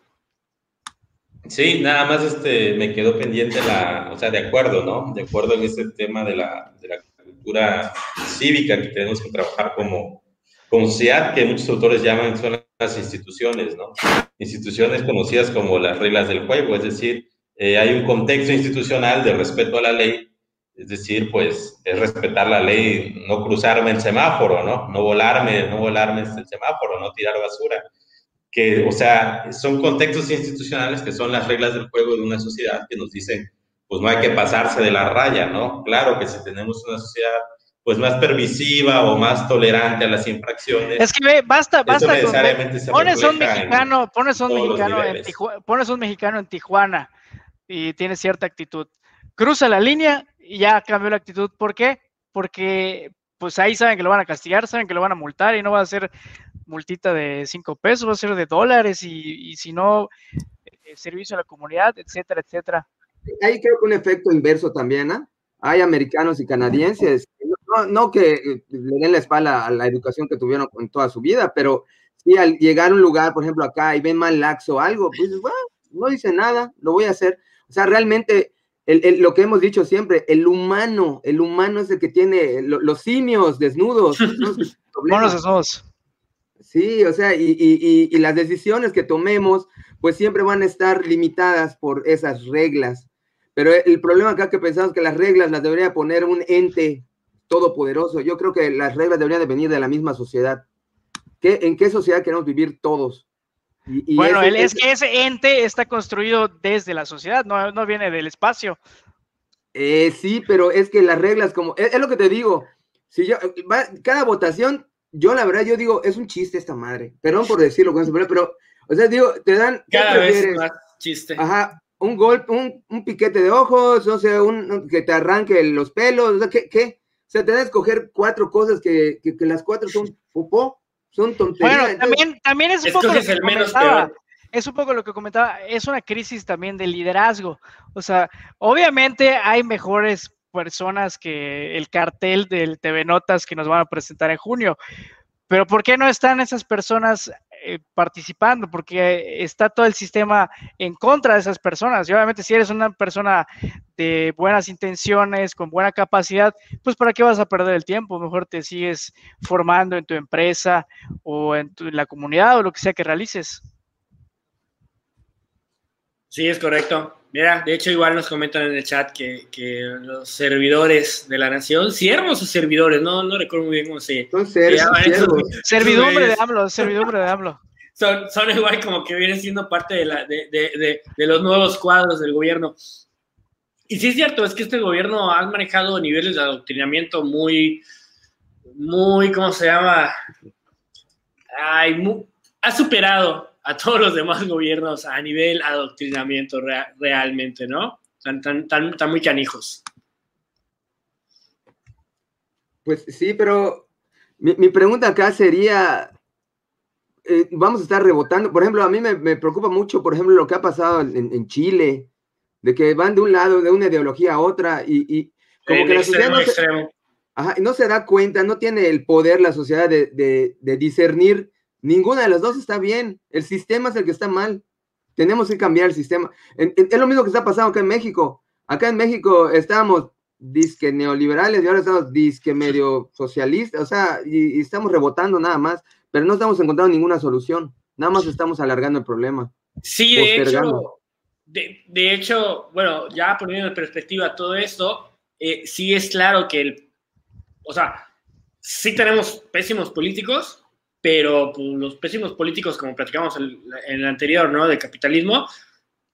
Sí, nada más este, me quedó pendiente la, o sea, de acuerdo, ¿no? De acuerdo en este tema de la, de la cultura cívica que tenemos que trabajar como, como sociedad, que muchos autores llaman son las instituciones, ¿no? Instituciones conocidas como las reglas del juego, es decir, eh, hay un contexto institucional de respeto a la ley es decir, pues es respetar la ley, no cruzarme el semáforo, ¿no? No volarme, no volarme el semáforo, no tirar basura. Que, o sea, son contextos institucionales que son las reglas del juego de una sociedad que nos dicen, pues no hay que pasarse de la raya, ¿no? Claro que si tenemos una sociedad pues más permisiva o más tolerante a las infracciones. Es que basta, basta. pones un mexicano, pones un mexicano en Tijuana, pones un mexicano en Tijuana y tiene cierta actitud. Cruza la línea y ya cambió la actitud. ¿Por qué? Porque pues ahí saben que lo van a castigar, saben que lo van a multar y no va a ser multita de cinco pesos, va a ser de dólares y, si no, eh, servicio a la comunidad, etcétera, etcétera. Hay creo que un efecto inverso también, ¿ah? Hay americanos y canadienses, no, que eh, le den la espalda a la educación que tuvieron en toda su vida, pero si al llegar a un lugar, por ejemplo, acá y ven mal laxo algo, pues bueno, no dice nada, lo voy a hacer. O sea, realmente lo que hemos dicho siempre, el humano, el humano es el que tiene los simios desnudos. Monos desnudos. Sí, o sea, y, las decisiones que tomemos, pues siempre van a estar limitadas por esas reglas. Pero el problema acá que pensamos que las reglas las debería poner un ente todopoderoso. Yo creo que las reglas deberían de venir de la misma sociedad. ¿Qué, ¿En qué sociedad queremos vivir todos? Bueno, es que ese ente está construido desde la sociedad, no, no viene del espacio. Eh, sí, pero es que las reglas, como, es, lo que te digo, si yo, cada votación, yo la verdad, yo digo, es un chiste esta madre, perdón por decirlo con pero, o sea, digo, te dan, cada vez más chiste. Ajá, un golpe, un, piquete de ojos, no sé, un, que te arranque los pelos, o sea, ¿qué? qué? O sea, te dan a escoger cuatro cosas que, que, las cuatro son popó, son tonterías. Bueno, también, también es un poco lo que comentaba, es un poco lo que comentaba, es una crisis también de liderazgo. O sea, obviamente hay mejores personas que el cartel del TV Notas que nos van a presentar en junio, pero ¿por qué no están esas personas eh, participando? Porque está todo el sistema en contra de esas personas. Y obviamente si eres una persona de buenas intenciones, con buena capacidad, pues ¿para qué vas a perder el tiempo? Mejor te sigues formando en tu empresa o en, en la comunidad o lo que sea que realices. Sí, es correcto. Mira, de hecho igual nos comentan en el chat que, los servidores de la nación, siervos o servidores, no, no recuerdo muy bien cómo se Son Servidumbre de AMLO, servidumbre de AMLO. Son, son igual como que vienen siendo parte de, la, de, de, de, los nuevos cuadros del gobierno. Y sí es cierto, es que este gobierno ha manejado niveles de adoctrinamiento muy, muy, ¿cómo se llama? Ay, ha superado a todos los demás gobiernos a nivel adoctrinamiento realmente, ¿no? Están tan, tan, muy canijos. Pues sí, pero mi, pregunta acá sería, eh, vamos a estar rebotando, por ejemplo, a mí me, preocupa mucho, por ejemplo, lo que ha pasado en, Chile, de que van de un lado, de una ideología a otra, y, como que la sociedad no se, no se, da cuenta, no tiene el poder la sociedad de, de, de discernir Ninguna de las dos está bien. El sistema es el que está mal. Tenemos que cambiar el sistema. es lo mismo que está pasando acá en México. Acá en México estábamos disque neoliberales y ahora estamos disque medio socialistas. O sea, y, estamos rebotando nada más, pero no estamos encontrando ninguna solución. Nada más estamos alargando el problema. Sí, de hecho, de, hecho, bueno, ya poniendo en perspectiva todo esto, eh, sí es claro que el, o sea, sí tenemos pésimos políticos, pero pues, los pésimos políticos, como platicamos en, el anterior, ¿no? De capitalismo,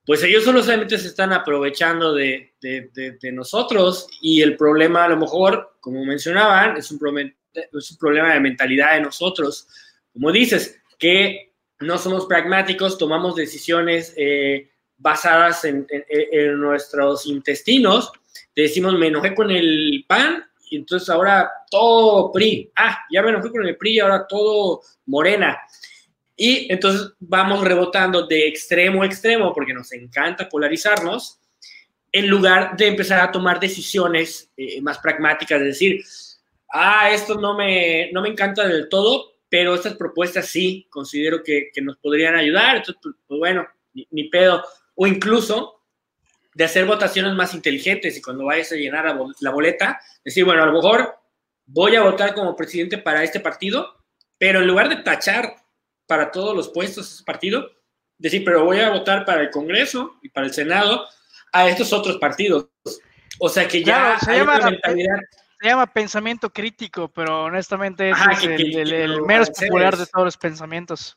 pues ellos solo solamente se están aprovechando de, de, nosotros y el problema a lo mejor, como mencionaban, es un, es un problema de mentalidad de nosotros. Como dices, que no somos pragmáticos, tomamos decisiones eh, basadas en, en, nuestros intestinos, decimos, me enojé con el pan, y entonces ahora todo PRI. Ah, ya me fui con el PRI, ahora todo Morena. Y entonces vamos rebotando de extremo a extremo porque nos encanta polarizarnos, en lugar de empezar a tomar decisiones eh, más pragmáticas, es decir, ah, esto no me, no me encanta del todo, pero estas propuestas sí considero que, que nos podrían ayudar, entonces, pues, pues bueno, ni, ni, pedo. O incluso de hacer votaciones más inteligentes y cuando vayas a llenar la boleta, decir, bueno, a lo mejor voy a votar como presidente para este partido, pero en lugar de tachar para todos los puestos ese partido, decir, pero voy a votar para el Congreso y para el Senado a estos otros partidos. O sea que ya se, llama, mentalidad... se llama pensamiento crítico, pero honestamente es el, el menos popular de todos los pensamientos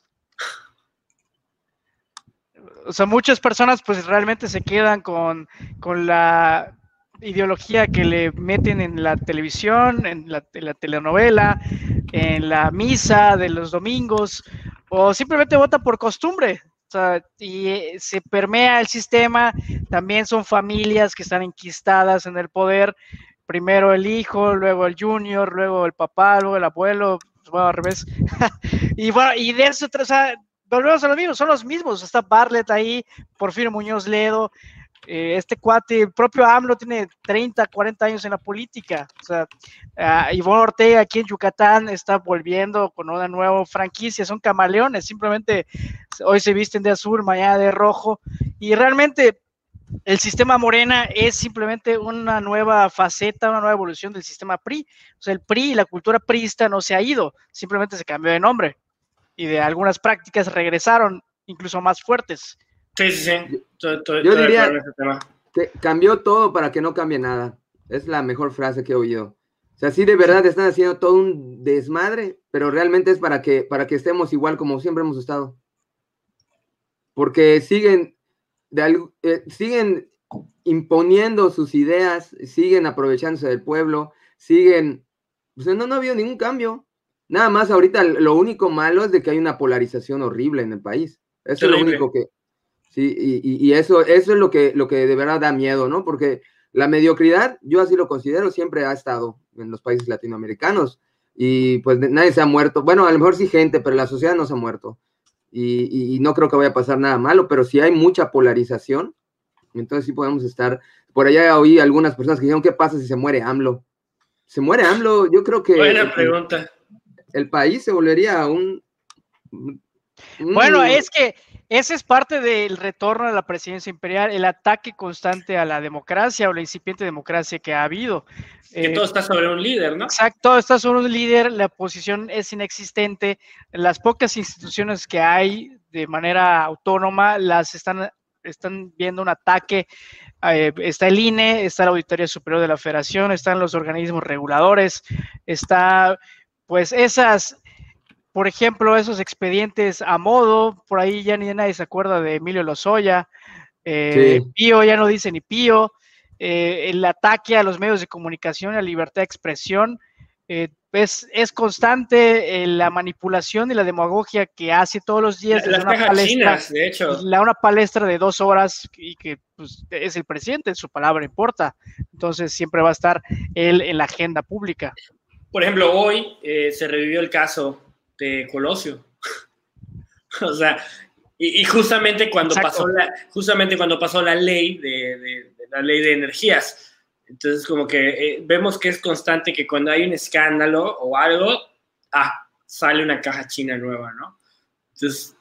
o sea, muchas personas pues realmente se quedan con, la ideología que le meten en la televisión, en la, telenovela, en la misa de los domingos, o simplemente vota por costumbre. O sea, y eh, se permea el sistema, también son familias que están enquistadas en el poder, primero el hijo, luego el junior, luego el papá, luego el abuelo, pues, bueno, al revés. y bueno, y de eso, o sea, volvemos a lo mismo, son los mismos. Está Bartlett ahí, Porfirio Muñoz Ledo, eh, este cuate, el propio AMLO tiene 30, 40 años en la política. O sea, uh, Ivonne Ortega aquí en Yucatán está volviendo con una nueva franquicia, son camaleones, simplemente hoy se visten de azul, mañana de rojo. Y realmente el sistema Morena es simplemente una nueva faceta, una nueva evolución del sistema PRI. O sea, el PRI, la cultura priista no se ha ido, simplemente se cambió de nombre y de algunas prácticas regresaron incluso más fuertes. Sí, sí, sí. Yo diría que cambió todo para que no cambie nada. Es la mejor frase que he oído. O sea, sí de verdad están haciendo todo un desmadre, pero realmente es para que, para que estemos igual como siempre hemos estado. porque siguen, de, eh, siguen imponiendo sus ideas, siguen aprovechándose del pueblo, siguen, pues no, no ha habido ningún cambio. Nada más ahorita lo único malo es de que hay una polarización horrible en el país. Eso es lo único que, sí, y, y, eso, eso es lo que, lo que de verdad da miedo, ¿no? Porque la mediocridad, yo así lo considero, siempre ha estado en los países latinoamericanos y pues nadie se ha muerto. Bueno, a lo mejor sí gente, pero la sociedad no se ha muerto. Y, y, no creo que vaya a pasar nada malo, pero si hay mucha polarización, entonces sí podemos estar. Por allá oí algunas personas que dijeron, ¿qué pasa si se muere AMLO? Se muere AMLO, yo creo que... Buena pregunta. El, país se volvería un... Bueno, es que ese es parte del retorno a la presidencia imperial, el ataque constante a la democracia o la incipiente democracia que ha habido. Que todo está sobre un líder, ¿no? Exacto, todo está sobre un líder, la oposición es inexistente, las pocas instituciones que hay de manera autónoma las están, están viendo un ataque. Eh, está el INE, está la Auditoría Superior de la Federación, están los organismos reguladores, está pues esas por ejemplo, esos expedientes a modo, por ahí ya ni nadie se acuerda de Emilio Lozoya, eh, Pío ya no dice ni Pío, eh, el ataque a los medios de comunicación, a la libertad de expresión, eh, es, es, constante la manipulación y la demagogia que hace todos los días. Las una palestra, de hecho. La, una palestra de dos horas y que pues, es el presidente, su palabra importa. Entonces siempre va a estar él en la agenda pública. Por ejemplo, hoy se revivió el caso de Colosio. o sea, y, justamente cuando pasó la, justamente cuando pasó la ley de, la ley de energías. Entonces, como que eh, vemos que es constante que cuando hay un escándalo o algo, ah, sale una caja china nueva, ¿no? Entonces,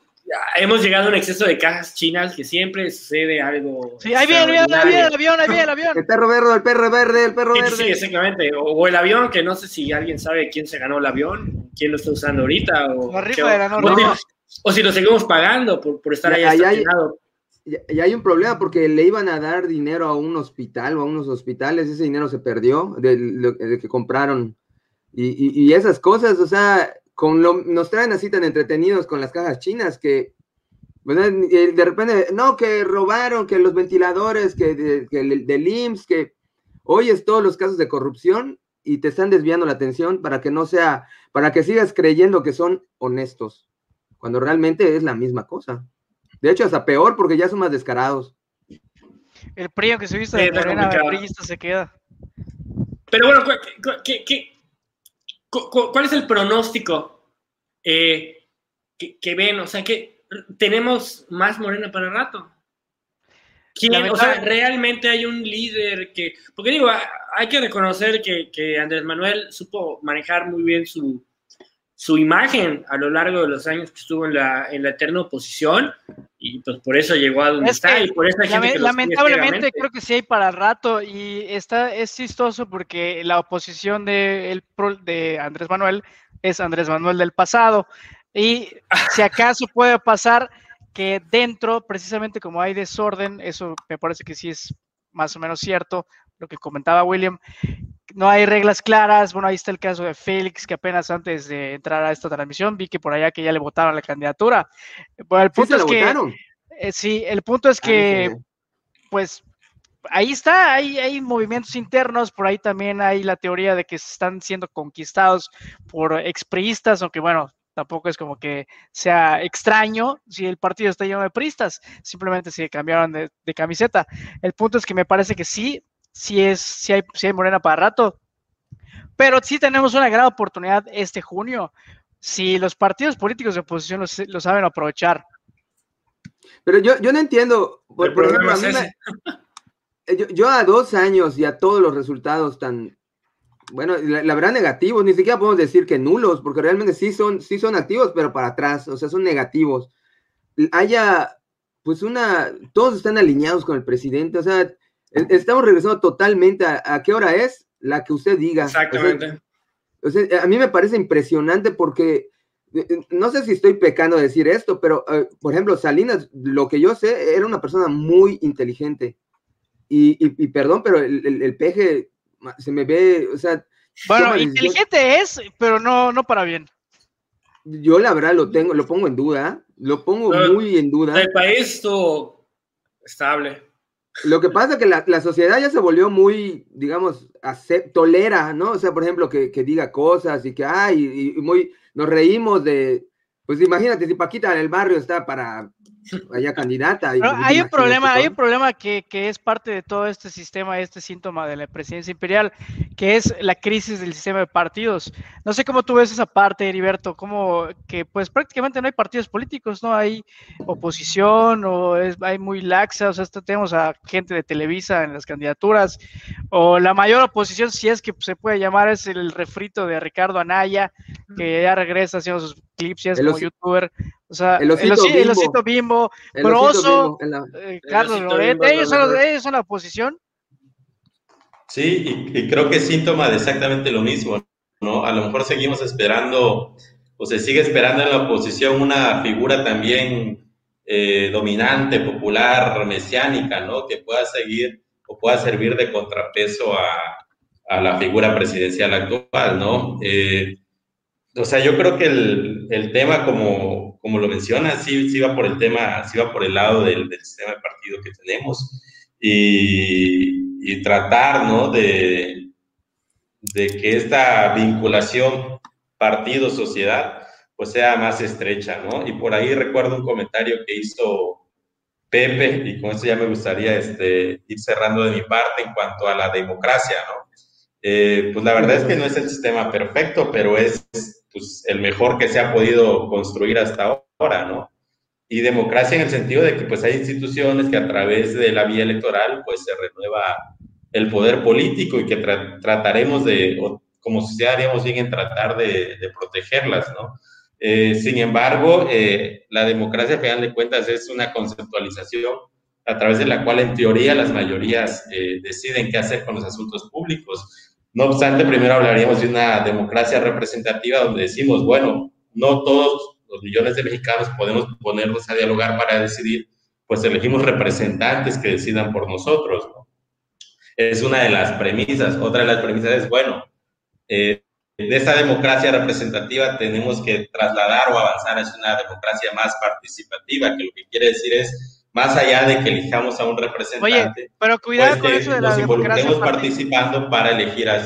hemos llegado a un exceso de cajas chinas que siempre sucede algo. Sí, ahí viene, ahí viene, el avión, ahí viene el avión. El perro verde, el perro verde, el perro verde. Sí, exactamente. O, el avión, que no sé si alguien sabe quién se ganó el avión, quién lo está usando ahorita. O, o, si lo seguimos pagando por, por estar ahí estacionado. Y hay un problema porque le iban a dar dinero a un hospital o a unos hospitales, ese dinero se perdió de, que compraron. Y, y, esas cosas, o sea, con nos traen así tan entretenidos con las cajas chinas que de repente, no, que robaron, que los ventiladores, que, de, que del IMSS, que oyes todos los casos de corrupción y te están desviando la atención para que no sea, para que sigas creyendo que son honestos, cuando realmente es la misma cosa. De hecho, hasta peor porque ya son más descarados. El PRI, que se viste de morena, se queda. Pero bueno, ¿qué, qué, ¿Cuál es el pronóstico eh, que, ven? O sea, que tenemos más Morena para rato. ¿Quién, o sea, realmente hay un líder que. Porque digo, hay que reconocer que, Andrés Manuel supo manejar muy bien su, su, imagen a lo largo de los años que estuvo en la, en la eterna oposición y pues por eso llegó a donde está y por lamentablemente creo que sí hay para rato y está es chistoso porque la oposición de, el, de Andrés Manuel es Andrés Manuel del pasado y si acaso puede pasar que dentro precisamente como hay desorden eso me parece que sí es más o menos cierto lo que comentaba William no hay reglas claras. Bueno, ahí está el caso de Félix, que apenas antes de entrar a esta transmisión vi que por allá que ya le votaron la candidatura. Bueno, el punto es que eh, sí, el punto es ah, que, pues, ahí está, hay, hay movimientos internos, por ahí también hay la teoría de que están siendo conquistados por expriistas, aunque bueno, tampoco es como que sea extraño si el partido está lleno de priistas, simplemente se cambiaron de, de, camiseta. El punto es que me parece que sí, sí es, sí hay, sí hay Morena para rato, pero sí tenemos una gran oportunidad este junio, si los partidos políticos de oposición lo saben aprovechar. Pero yo, yo no entiendo, por, ejemplo, a mí eh, yo, a dos años y a todos los resultados tan, bueno, la, verdad negativos, ni siquiera podemos decir que nulos, porque realmente sí son, sí son activos, pero para atrás, o sea, son negativos. Haya, pues una, todos están alineados con el presidente, o sea, estamos regresando totalmente a, qué hora es, la que usted diga. Exactamente. o sea, a mí me parece impresionante porque no sé si estoy pecando de decir esto, pero eh, por ejemplo, Salinas, lo que yo sé, era una persona muy inteligente. Y, perdón, pero el, peje se me ve, o sea... Bueno, inteligente es, pero no, no para bien. Yo la verdad lo tengo, lo pongo en duda, lo pongo muy en duda. El país estuvo estable. Lo que pasa es que la, sociedad ya se volvió muy, digamos, tolera, ¿no? O sea, por ejemplo, que, diga cosas y que, ay, y, muy, nos reímos de, pues imagínate, si Paquita del barrio está para candidata. Pues, hay un problema, hay un problema que, que, es parte de todo este sistema, este síntoma de la presidencia imperial, que es la crisis del sistema de partidos. No sé cómo tú ves esa parte, Heriberto, como que pues prácticamente no hay partidos políticos, no hay oposición o es, hay muy laxa, o sea, tenemos a gente de Televisa en las candidaturas, o la mayor oposición, si es que se puede llamar, es el refrito de Ricardo Anaya, que ya regresa haciendo sus clips, ya es como youtuber. O sea, el osito, bimbo, el Proso, eh, Carlos Loret, ellos son, la oposición. Sí, y, creo que es síntoma de exactamente lo mismo, ¿no? A lo mejor seguimos esperando, o se sigue esperando en la oposición una figura también eh, dominante, popular, mesiánica, ¿no? Que pueda seguir o pueda servir de contrapeso a, a la figura presidencial actual, ¿no? Eh, o sea, yo creo que el, el tema, como, como lo menciona, sí, sí, va por el tema, sí va por el lado del, del sistema de partido que tenemos y, y tratar, ¿no? De, de que esta vinculación partido-sociedad pues sea más estrecha, ¿no? Y por ahí recuerdo un comentario que hizo Pepe, y con esto ya me gustaría este, ir cerrando de mi parte en cuanto a la democracia, ¿no? Eh, pues la verdad es que no es el sistema perfecto, pero es pues, el mejor que se ha podido construir hasta ahora, ¿no? Y democracia en el sentido de que pues hay instituciones que a través de la vía electoral pues se renueva el poder político y que trataremos de, como sociedad haríamos bien en tratar de, protegerlas, ¿no? Eh, sin embargo, eh, la democracia, a final de cuentas, es una conceptualización a través de la cual, en teoría, las mayorías deciden qué hacer con los asuntos públicos. No obstante, primero hablaríamos de una democracia representativa donde decimos, bueno, no todos los millones de mexicanos podemos ponernos a dialogar para decidir, pues elegimos representantes que decidan por nosotros. Es una de las premisas. Otra de las premisas es, bueno, eh, de esa democracia representativa tenemos que trasladar o avanzar hacia una democracia más participativa, que lo que quiere decir es más allá de que elijamos a un representante, pero cuidado pues, con eso de la democracia participando para elegir a...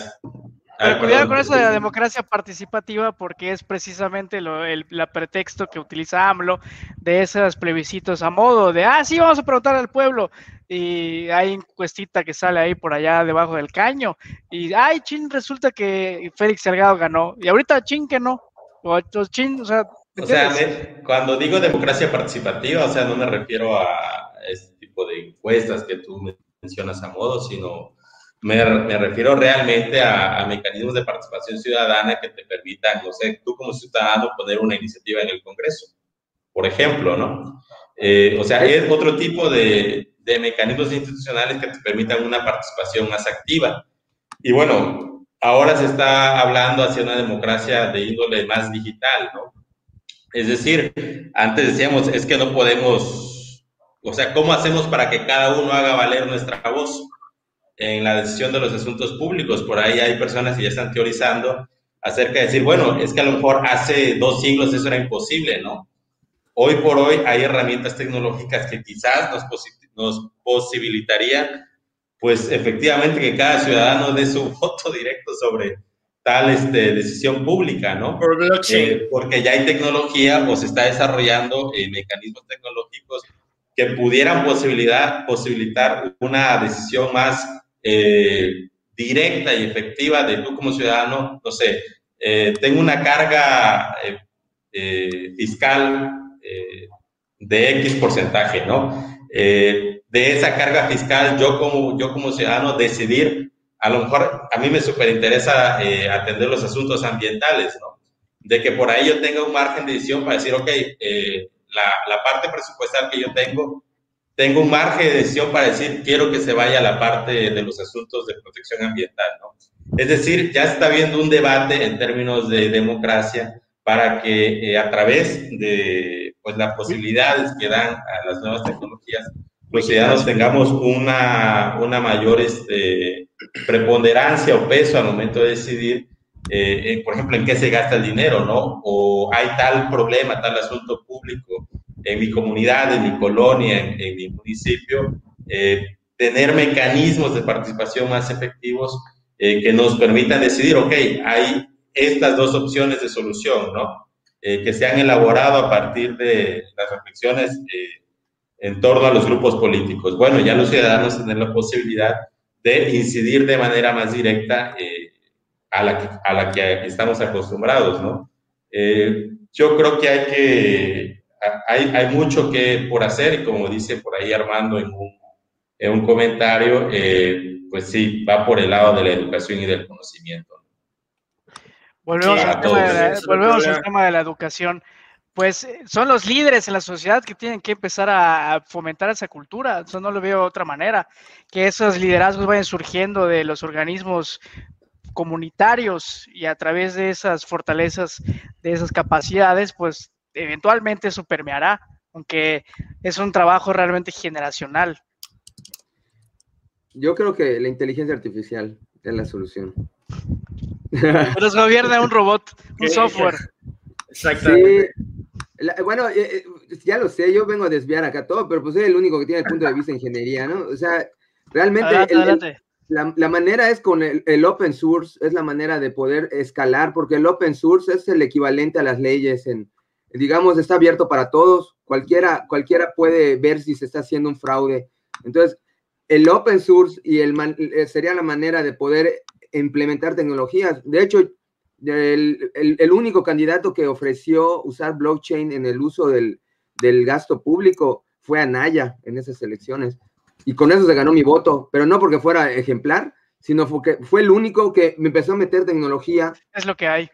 Pero cuidado con eso de la democracia participativa porque es precisamente lo, el pretexto que utiliza AMLO de esos plebiscitos a modo de, ah, sí, vamos a preguntar al pueblo. Y hay encuestita que sale ahí por allá debajo del caño. Y, ay, chin, resulta que Félix Salgado ganó. Y ahorita chin que no. O, chin, o sea, o sea, cuando digo democracia participativa, o sea, no me refiero a este tipo de encuestas que tú mencionas a modo, sino me, me refiero realmente a, mecanismos de participación ciudadana que te permitan, no sé, tú como ciudadano poner una iniciativa en el Congreso, por ejemplo, ¿no? Eh, o sea, es otro tipo de, de mecanismos institucionales que te permitan una participación más activa. Y bueno, ahora se está hablando hacia una democracia de índole más digital, ¿no? Es decir, antes decíamos, es que no podemos, o sea, ¿cómo hacemos para que cada uno haga valer nuestra voz en la decisión de los asuntos públicos? Por ahí hay personas que ya están teorizando acerca de decir, bueno, es que a lo mejor hace dos siglos eso era imposible, ¿no? Hoy por hoy hay herramientas tecnológicas que quizás nos, nos posibilitarían, pues efectivamente, que cada ciudadano dé su voto directo sobre tal este, decisión pública, ¿no? Por eh, porque ya hay tecnología o se está desarrollando eh, mecanismos tecnológicos que pudieran posibilidad, posibilitar una decisión más eh, directa y efectiva de tú como ciudadano, no sé, tengo una carga fiscal de X porcentaje, ¿no? de esa carga fiscal, yo como, yo como ciudadano decidir a lo mejor a mí me súper interesa eh, atender los asuntos ambientales, ¿no? De que por ahí yo tenga un margen de decisión para decir, ok, eh, la, la, parte presupuestal que yo tengo, tengo un margen de decisión para decir, quiero que se vaya a la parte de los asuntos de protección ambiental, ¿no? Es decir, ya está habiendo un debate en términos de democracia para que eh, a través de pues, las posibilidades que dan a las nuevas tecnologías, los ciudadanos tengamos una, una mayor este, preponderancia o peso al momento de decidir, eh, por ejemplo, en qué se gasta el dinero, ¿no? O hay tal problema, tal asunto público en mi comunidad, en mi colonia, en, mi municipio, eh, tener mecanismos de participación más efectivos eh, que nos permitan decidir, ok, hay estas dos opciones de solución, ¿no? que se han elaborado a partir de las reflexiones en torno a los grupos políticos. Bueno, ya los ciudadanos tienen la posibilidad de incidir de manera más directa a, la que, a la que estamos acostumbrados, ¿no? yo creo que hay que hay, hay, mucho que por hacer y como dice por ahí Armando en un, en un comentario, eh, pues sí, va por el lado de la educación y del conocimiento. Volvemos, al, tema de la, volvemos al tema de la educación. Pues eh, son los líderes en la sociedad que tienen que empezar a fomentar esa cultura. Eso no lo veo de otra manera. Que esos liderazgos vayan surgiendo de los organismos comunitarios y a través de esas fortalezas, de esas capacidades, pues eventualmente eso permeará, aunque es un trabajo realmente generacional. Yo creo que la inteligencia artificial es la solución. Nos gobierna un robot, un software. Exactamente. bueno, eh, eh, ya lo sé, yo vengo a desviar acá todo, pero pues soy el único que tiene el punto de vista de ingeniería, ¿no? O sea, realmente la, manera es con el, el, open source, es la manera de poder escalar, porque el open source es el equivalente a las leyes en, digamos, está abierto para todos, cualquiera, cualquiera puede ver si se está haciendo un fraude. Entonces, el open source y el eh, sería la manera de poder implementar tecnologías. De hecho, el, el, único candidato que ofreció usar blockchain en el uso del, del, gasto público fue Anaya en esas elecciones. Y con eso se ganó mi voto, pero no porque fuera ejemplar, sino porque fue el único que me empezó a meter tecnología. Es lo que hay.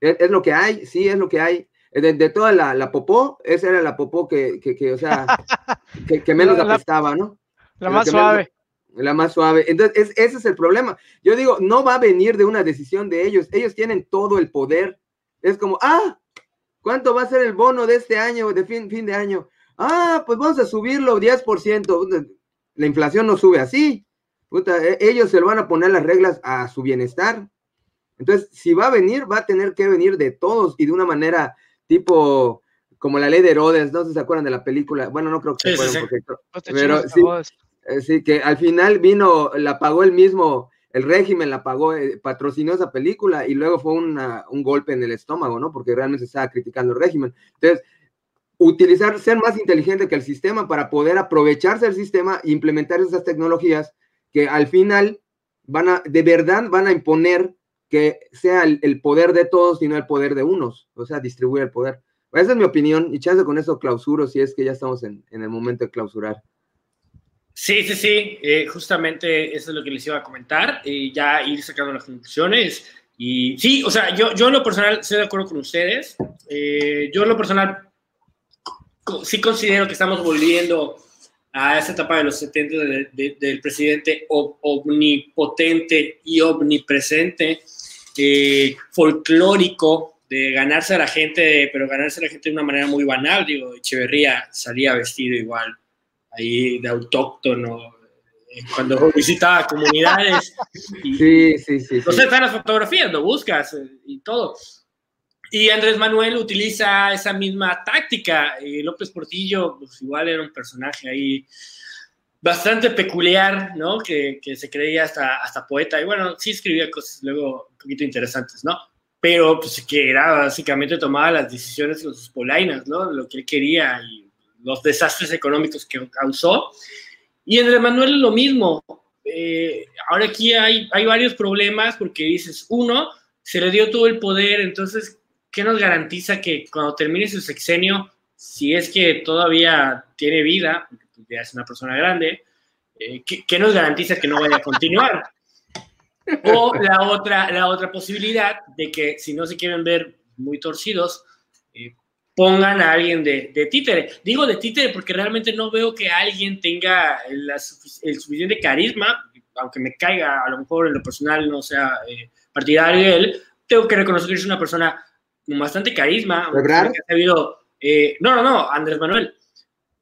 Es, es lo que hay, sí, es lo que hay. Eh, de, toda la, la, popó, esa era la popó que, que, o sea, que, menos apestaba, ¿no? La más suave. La más suave. Entonces, ese es el problema. Yo digo, no va a venir de una decisión de ellos. Ellos tienen todo el poder. Es como, ah, ¿cuánto va a ser el bono de este año, de fin, fin de año? Ah, pues vamos a subirlo 10%. La inflación no sube así. E, ellos se lo van a poner las reglas a su bienestar. Entonces, si va a venir, va a tener que venir de todos y de una manera tipo como la ley de Herodes, no sé si se acuerdan de la película, bueno, no creo que se acuerden, sí, eh, sí, que al final vino, la pagó el mismo, el régimen la pagó, eh, patrocinó esa película y luego fue un golpe en el estómago, ¿no? Porque realmente se estaba criticando el régimen. Entonces, utilizar, ser más inteligente que el sistema para poder aprovecharse del sistema e implementar esas tecnologías que al final van a, de verdad van a imponer que sea el, poder de todos y no el poder de unos, o sea, distribuir el poder. Esa es mi opinión y chance con eso clausuro si es que ya estamos en, el momento de clausurar. Sí, sí, sí, eh, justamente eso es lo que les iba a comentar y ya ir sacando las conclusiones. Y sí, o sea, yo, yo en lo personal estoy de acuerdo con ustedes. Eh, yo en lo personal sí considero que estamos volviendo a esa etapa de los 70 del presidente omnipotente y omnipresente eh, folclórico de ganarse a la gente, pero ganarse a la gente de una manera muy banal. Digo, Echeverría salía vestido igual, ahí de autóctono, eh, cuando visitaba comunidades. sí, sí, sí. Entonces están las fotografías, lo buscas eh, y todo. Y Andrés Manuel utiliza esa misma táctica. Y López Portillo, pues igual era un personaje ahí bastante peculiar, ¿no? Que, que, se creía hasta, hasta poeta. Y bueno, sí escribía cosas luego un poquito interesantes, ¿no? Pero pues que era básicamente tomaba las decisiones con sus polainas, ¿no? Lo que él quería y los desastres económicos que causó. Y Andrés Manuel lo mismo. Eh, ahora aquí hay, hay varios problemas porque dices, uno, se le dio todo el poder, entonces, ¿qué nos garantiza que cuando termine su sexenio, si es que todavía tiene vida, ya es una persona grande, eh, ¿qué, nos garantiza que no vaya a continuar? O la otra, la otra posibilidad de que si no se quieren ver muy torcidos, eh, pongan a alguien de, de, títere. Digo de títere porque realmente no veo que alguien tenga el, suficiente carisma, aunque me caiga a lo mejor en lo personal no sea eh, partidario de él, tengo que reconocer que es una persona con bastante carisma. Ha habido, no, no, no, Andrés Manuel.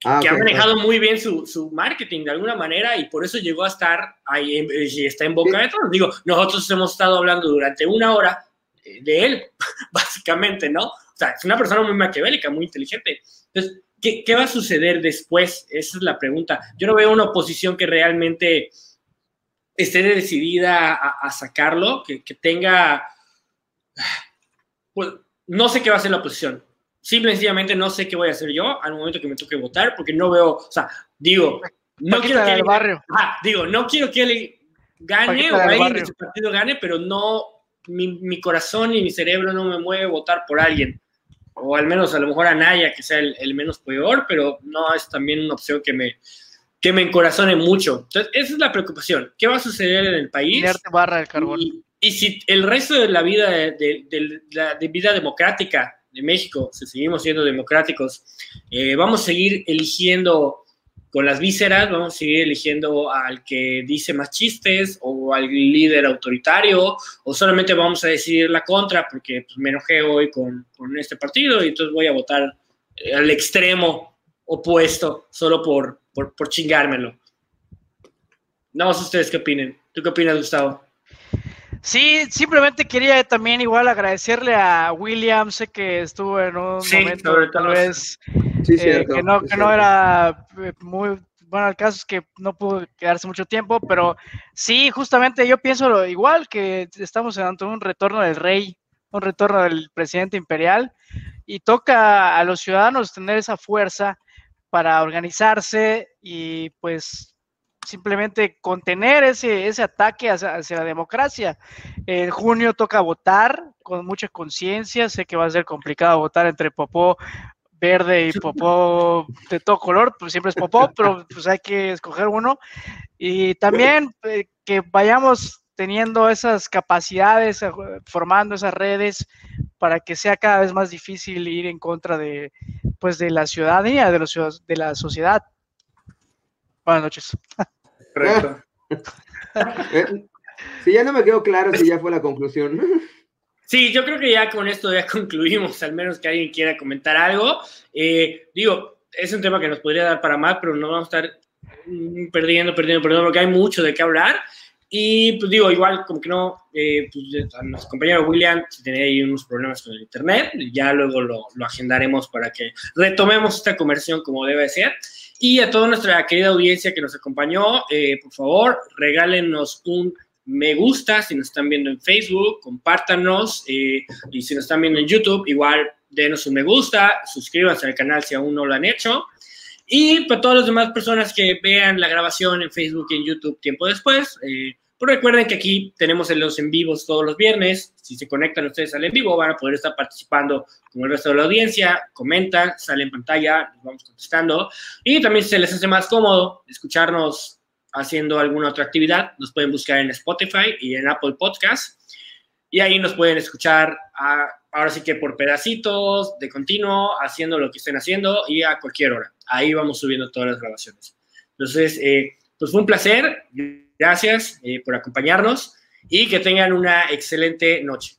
Ah, que ha manejado muy bien su, su, marketing de alguna manera y por eso llegó a estar ahí y está en boca de todos. Digo, nosotros hemos estado hablando durante una hora de él, básicamente, ¿no? O sea, es una persona muy maquiavélica, muy inteligente. Entonces, ¿qué, va a suceder después? Esa es la pregunta. Yo no veo una oposición que realmente esté decidida a, sacarlo, que, tenga, pues, no sé qué va a hacer la oposición. Simple y sencillamente no sé qué voy a hacer yo al momento que me toque votar, porque no veo, o sea, digo, no quiero que el barrio. digo, no quiero que él gane o alguien de su partido gane, pero no, mi, corazón y mi cerebro no me mueve votar por alguien. O al menos a lo mejor a Naya, que sea el, menos peor, pero no es también una opción que me, que me encorazone mucho. Entonces, esa es la preocupación. ¿Qué va a suceder en el país? barra del carbón. Y, si el resto de la vida, de, la vida democrática de México, si seguimos siendo democráticos, eh, vamos a seguir eligiendo con las vísceras vamos a seguir eligiendo al que dice más chistes o al líder autoritario o solamente vamos a decidir la contra porque pues, me enojé hoy con, con, este partido y entonces voy a votar eh, al extremo opuesto solo por, por, chingármelo. No sé ustedes qué opinen. ¿Tú qué opinas, Gustavo? Sí, simplemente quería también igual agradecerle a William, sé que estuvo en un momento tal vez eh, que, no, que no era eh, muy, bueno, el caso es que no pudo quedarse mucho tiempo, pero sí, justamente yo pienso lo igual, que estamos ante un retorno del rey, un retorno del presidente imperial, y toca a los ciudadanos tener esa fuerza para organizarse y pues simplemente contener ese, ese ataque hacia, la democracia. En junio toca votar con mucha conciencia, sé que va a ser complicado votar entre Popó verde y Popó de todo color, pues siempre es Popó, pero pues hay que escoger uno. Y también eh, que vayamos teniendo esas capacidades, eh, formando esas redes para que sea cada vez más difícil ir en contra de, pues, de la ciudadanía, de, los, de la sociedad. Buenas noches. Correcto. Eh, sí, ya no me quedó claro si ya fue la conclusión. Sí, yo creo que ya con esto ya concluimos, al menos que alguien quiera comentar algo. Eh, digo, es un tema que nos podría dar para más, pero no vamos a estar mm, perdiendo, perdiendo, perdiendo, porque hay mucho de qué hablar. Y pues digo, igual como que no, eh, pues, a nuestro compañero William tiene ahí unos problemas con el internet, ya luego lo, lo agendaremos para que retomemos esta conversión como debe ser. Y a toda nuestra querida audiencia que nos acompañó, eh, por favor, regálenos un me gusta si nos están viendo en Facebook, compártanos eh, y si nos están viendo en YouTube, igual denos un me gusta, suscríbanse al canal si aún no lo han hecho. Y para todas las demás personas que vean la grabación en Facebook y en YouTube tiempo después, eh, recuerden que aquí tenemos los en vivos todos los viernes. Si se conectan ustedes al en vivo, van a poder estar participando con el resto de la audiencia. Comentan, sale en pantalla, nos vamos contestando. Y también si se les hace más cómodo escucharnos haciendo alguna otra actividad, nos pueden buscar en Spotify y en Apple Podcast. Y ahí nos pueden escuchar ahora sí que por pedacitos, de continuo, haciendo lo que estén haciendo y a cualquier hora. Ahí vamos subiendo todas las grabaciones. Entonces, eh, pues fue un placer. Gracias eh, por acompañarnos y que tengan una excelente noche.